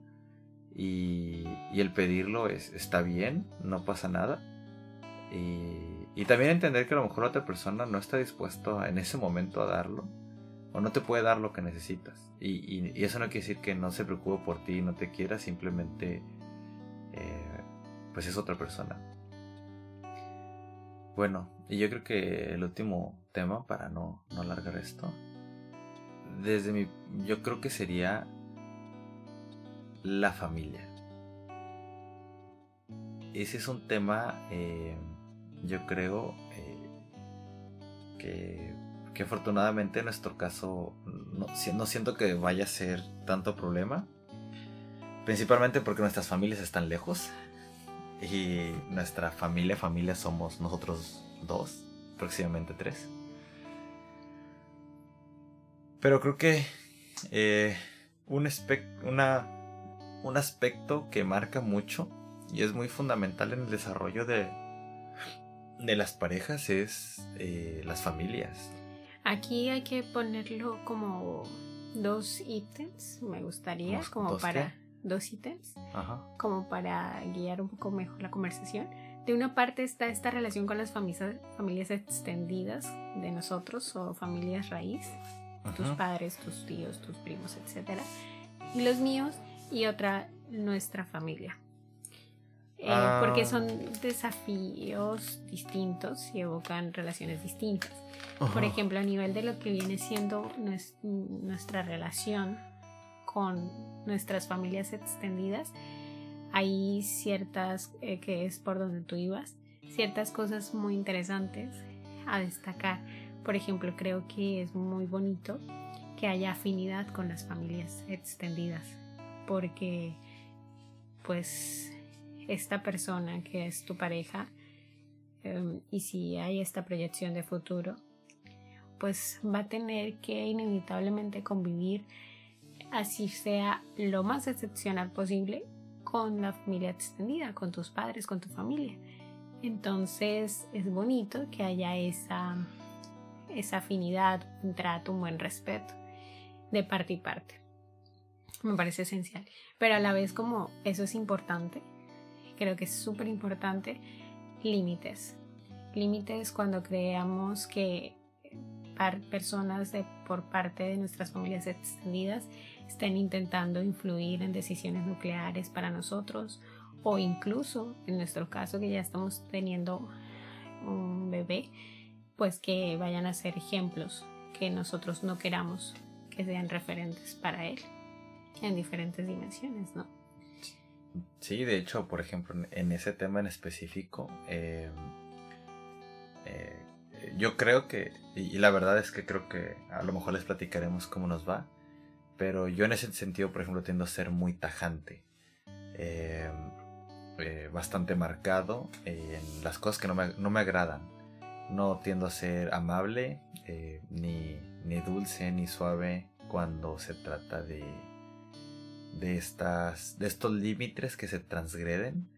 [SPEAKER 1] Y, el pedirlo es, está bien, no pasa nada. Y, también entender que a lo mejor la otra persona no está dispuesto en ese momento a darlo o no te puede dar lo que necesitas. Y, y eso no quiere decir que no se preocupe por ti y no te quiera, simplemente eh, pues es otra persona. Bueno, y yo creo que el último tema, para no, no alargar esto, desde mi. Yo creo que sería la familia. Ese es un tema, eh, yo creo, eh, que, que, afortunadamente en nuestro caso no, siento que vaya a ser tanto problema. Principalmente porque nuestras familias están lejos. Y nuestra familia, familia somos nosotros dos, próximamente tres. Pero creo que eh, un, una, un aspecto que marca mucho y es muy fundamental en el desarrollo de, de las parejas es eh, las familias.
[SPEAKER 2] Aquí hay que ponerlo como dos ítems, me gustaría, como para dos ítems, como para guiar un poco mejor la conversación. De una parte está esta relación con las familias, familias extendidas de nosotros o familias raíz, tus padres, tus tíos, tus primos, etc. Y los míos y otra nuestra familia. Eh, porque ah. son desafíos distintos y evocan relaciones distintas. Por ejemplo, a nivel de lo que viene siendo nuestra relación con nuestras familias extendidas, hay ciertas, eh, que es por donde tú ibas, ciertas cosas muy interesantes a destacar. Por ejemplo, creo que es muy bonito que haya afinidad con las familias extendidas, porque pues esta persona que es tu pareja, em, y si hay esta proyección de futuro, pues va a tener que inevitablemente convivir así sea lo más excepcional posible con la familia extendida, con tus padres, con tu familia. Entonces es bonito que haya esa, esa afinidad, un trato, un buen respeto de parte y parte. Me parece esencial. Pero a la vez como eso es importante, creo que es súper importante, límites. Límites cuando creamos que personas de, por parte de nuestras familias extendidas estén intentando influir en decisiones nucleares para nosotros o incluso en nuestro caso que ya estamos teniendo un bebé, pues que vayan a ser ejemplos que nosotros no queramos que sean referentes para él en diferentes dimensiones, ¿no?
[SPEAKER 1] Sí, de hecho, por ejemplo, en ese tema en específico, eh, eh, yo creo que, y la verdad es que creo que a lo mejor les platicaremos cómo nos va, pero yo en ese sentido, por ejemplo, tiendo a ser muy tajante. Eh, eh, bastante marcado en las cosas que no me, no me, agradan. No tiendo a ser amable, ni, ni, dulce, ni suave cuando se trata de, de, estas, de estos límites que se transgreden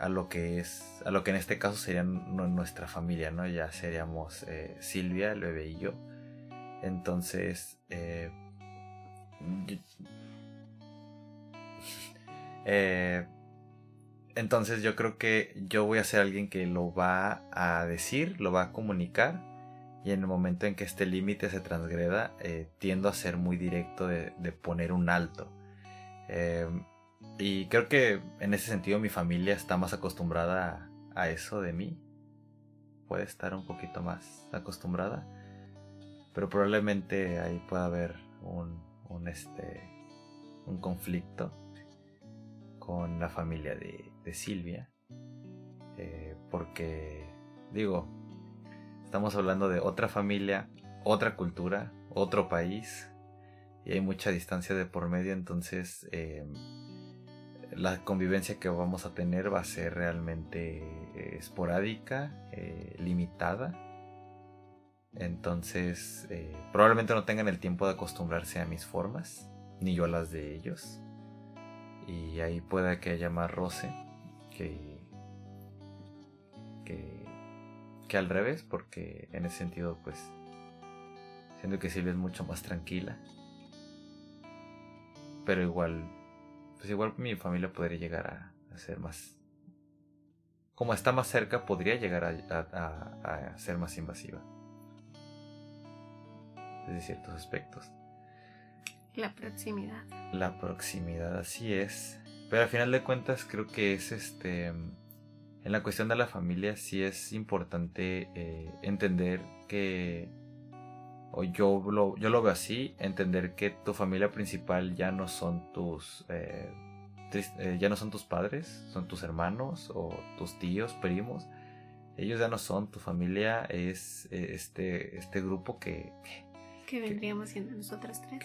[SPEAKER 1] a lo que es, a lo que en este caso sería nuestra familia, ¿no? Ya seríamos Silvia, el bebé y yo. Entonces, <laughs> eh, entonces yo creo que yo voy a ser alguien que lo va a decir, lo va a comunicar y en el momento en que este límite se transgreda eh, tiendo a ser muy directo de, poner un alto. Eh, y creo que en ese sentido mi familia está más acostumbrada a, eso de mí. Puede estar un poquito más acostumbrada. Pero probablemente ahí pueda haber un, un, este, un conflicto con la familia de, Silvia. Eh, porque, digo, estamos hablando de otra familia, otra cultura, otro país. Y hay mucha distancia de por medio, entonces em, la convivencia que vamos a tener va a ser realmente eh, esporádica, eh, limitada entonces, eh, probablemente no tengan el tiempo de acostumbrarse a mis formas, ni yo a las de ellos. Y ahí puede que haya más roce que, que, que al revés, porque en ese sentido, pues, siento que Silvia es mucho más tranquila. Pero igual, pues igual mi familia podría llegar a, ser más... Como está más cerca, podría llegar a, a ser más invasiva. Desde ciertos aspectos.
[SPEAKER 2] La proximidad.
[SPEAKER 1] La proximidad, así es. Pero al final de cuentas creo que es este... En la cuestión de la familia sí es importante eh, entender que... O yo lo, yo lo veo así, entender que tu familia principal ya no son tus... Eh, eh, ya no son tus padres, son tus hermanos o tus tíos, primos. Ellos ya no son, tu familia es este, este grupo que
[SPEAKER 2] que vendríamos siendo nosotros tres.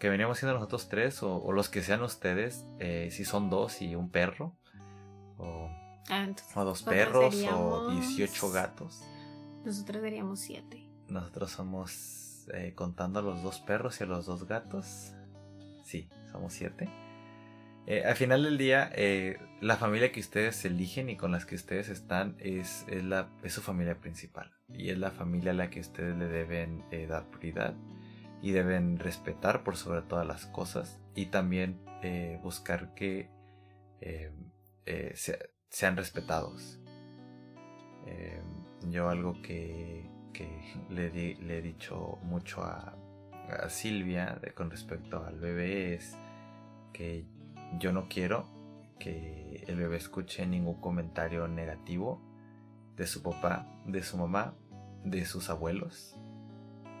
[SPEAKER 1] Que, veníamos siendo nosotros tres, o, los que sean ustedes, eh, si son dos y un perro, o,
[SPEAKER 2] ah,
[SPEAKER 1] dos perros, o 18 gatos.
[SPEAKER 2] Nosotros seríamos siete.
[SPEAKER 1] Nosotros somos, eh, contando a los dos perros y a los dos gatos, sí, somos siete. Eh, al final del día, la familia que ustedes eligen y con las que ustedes están es, es, la, es su familia principal y es la familia a la que ustedes le deben eh, dar prioridad y deben respetar por sobre todas las cosas y también eh, buscar que eh, sean respetados. yo algo que, le, he dicho mucho a, Silvia con respecto al bebé es que yo no quiero que el bebé escuche ningún comentario negativo de su papá, de su mamá, de sus abuelos,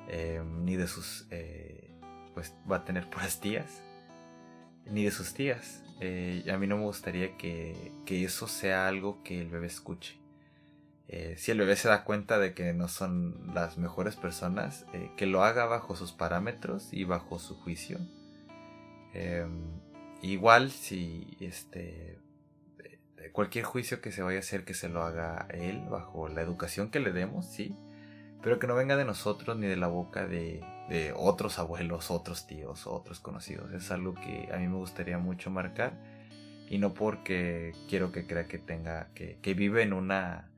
[SPEAKER 1] eh, ni de sus, eh, pues va a tener puras tías, ni de sus tías. Eh, a mí no me gustaría que, que, eso sea algo que el bebé escuche. Si el bebé se da cuenta de que no son las mejores personas, que lo haga bajo sus parámetros y bajo su juicio. igual si este cualquier juicio que se vaya a hacer que se lo haga él bajo la educación que le demos, sí, pero que no venga de nosotros ni de la boca de, otros abuelos, otros tíos, otros conocidos. Es algo que a mí me gustaría mucho marcar y no porque quiero que crea que tenga que, que vive en una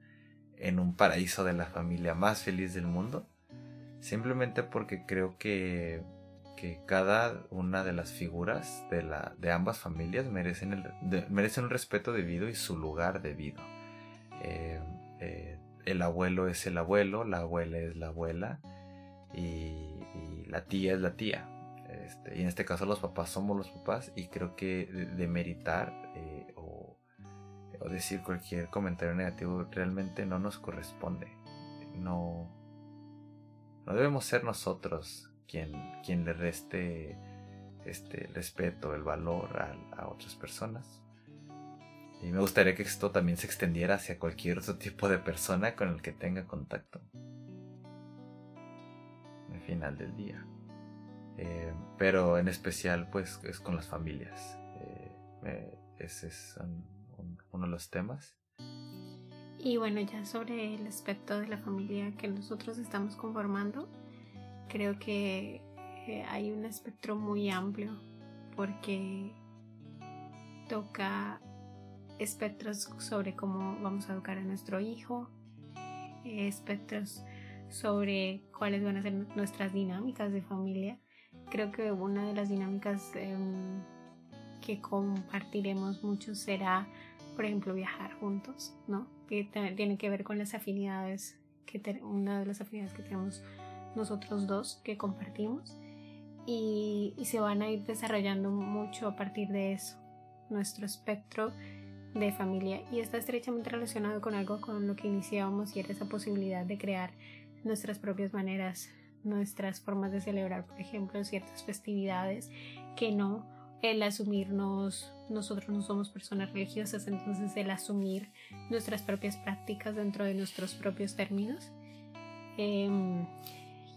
[SPEAKER 1] en un paraíso de la familia más feliz del mundo, simplemente porque creo que que cada una de las figuras de, la, de ambas familias merecen, el, merecen un respeto debido y su lugar debido. Eh, eh, el abuelo es el abuelo, la abuela es la abuela y, la tía es la tía. Este, y en este caso los papás somos los papás y creo que demeritar eh, o, o decir cualquier comentario negativo realmente no nos corresponde. No, no debemos ser nosotros quien, quien le reste este respeto, el valor a, otras personas. Y me gustaría que esto también se extendiera hacia cualquier otro tipo de persona con el que tenga contacto. Al final del día. Eh, pero en especial pues es con las familias. Eh, ese es uno de los temas.
[SPEAKER 2] Y bueno, ya sobre el aspecto de la familia que nosotros estamos conformando, creo que hay un espectro muy amplio porque toca espectros sobre cómo vamos a educar a nuestro hijo, espectros sobre cuáles van a ser nuestras dinámicas de familia. Creo que una de las dinámicas em, que compartiremos mucho será, por ejemplo, viajar juntos, ¿no? Que tiene que ver con las afinidades, que una de las afinidades que tenemos nosotros dos que compartimos y, se van a ir desarrollando mucho a partir de eso, nuestro espectro de familia y está estrechamente relacionado con algo con lo que iniciábamos y era esa posibilidad de crear nuestras propias maneras, nuestras formas de celebrar, por ejemplo, ciertas festividades que no el asumirnos, nosotros no somos personas religiosas, entonces el asumir nuestras propias prácticas dentro de nuestros propios términos. Em,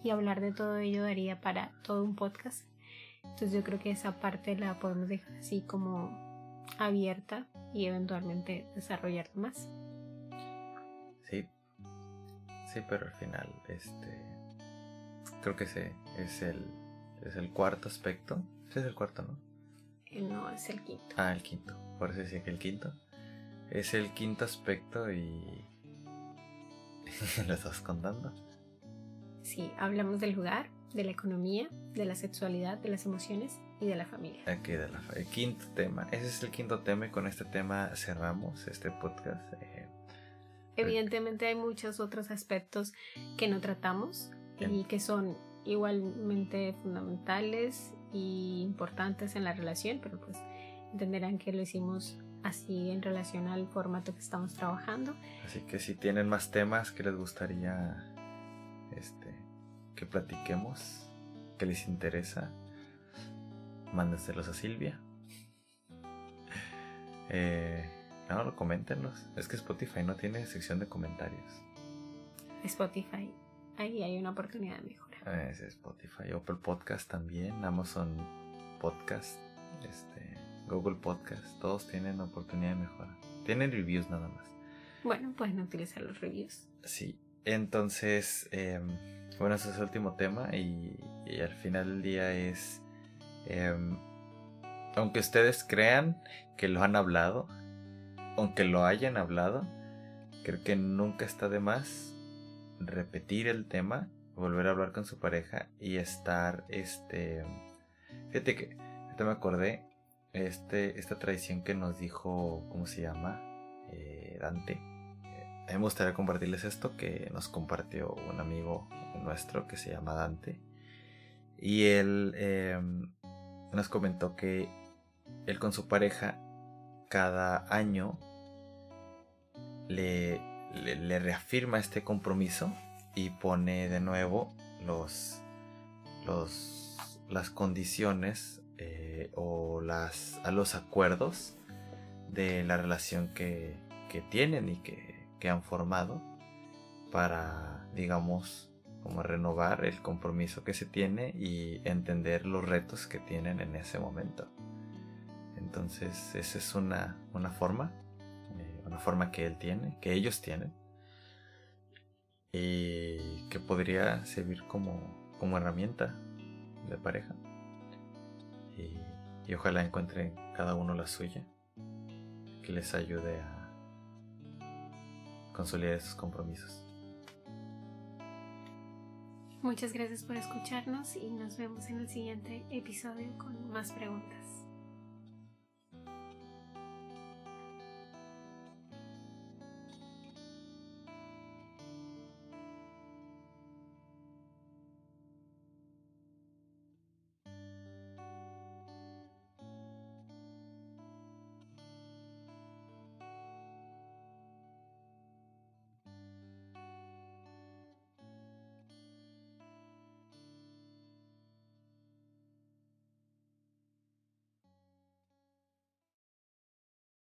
[SPEAKER 2] y hablar de todo ello daría para todo un podcast. Entonces yo creo que esa parte la podemos dejar así como abierta y eventualmente desarrollar más.
[SPEAKER 1] Sí, sí, pero al final, este, creo que ese es el, es el cuarto aspecto. Ese es el cuarto, ¿no?
[SPEAKER 2] Eh, no, es el quinto.
[SPEAKER 1] Ah, el quinto. Por eso decía que el quinto. Es el quinto aspecto y... <laughs> ¿Lo estás contando?
[SPEAKER 2] Sí, hablamos del lugar, de la economía, de la sexualidad, de las emociones y de la familia.
[SPEAKER 1] Aquí, de la, el quinto tema. Ese es el quinto tema y con este tema cerramos este podcast. Eh,
[SPEAKER 2] Evidentemente hay muchos otros aspectos que no tratamos y que son igualmente fundamentales y importantes en la relación, pero pues entenderán que lo hicimos así en relación al formato que estamos trabajando.
[SPEAKER 1] Así que si tienen más temas que les gustaría este, que platiquemos, que les interesa, mándenselos a Silvia. <laughs> Eh, no, coméntenlos. Es que Spotify no tiene sección de comentarios.
[SPEAKER 2] Spotify, ahí hay una oportunidad.
[SPEAKER 1] Ah, es Spotify, Apple Podcast también, Amazon Podcast, este, Google Podcast, todos tienen oportunidad de mejora. Tienen reviews nada más.
[SPEAKER 2] Bueno, pueden utilizar los reviews.
[SPEAKER 1] Sí, entonces, em, bueno, ese es el último tema y, al final del día es, em, aunque ustedes crean que lo han hablado, aunque lo hayan hablado, creo que nunca está de más repetir el tema, volver a hablar con su pareja y estar, este, fíjate que, ahorita me acordé, este, esta tradición que nos dijo, ¿cómo se llama? Eh, Dante. A mí me gustaría compartirles esto que nos compartió un amigo nuestro que se llama Dante. Y él em, nos comentó que él con su pareja cada año le, le, reafirma este compromiso y pone de nuevo los, los las condiciones eh, o las, a los acuerdos de la relación que, que tienen y que, que, han formado para, digamos, como renovar el compromiso que se tiene y entender los retos que tienen en ese momento. Entonces, esa es una, una forma una forma que él tiene, que ellos tienen, y que podría servir como, como herramienta de pareja. Y, y ojalá encuentren cada uno la suya, que les ayude a consolidar esos compromisos.
[SPEAKER 2] Muchas gracias por escucharnos y nos vemos en el siguiente episodio con más preguntas.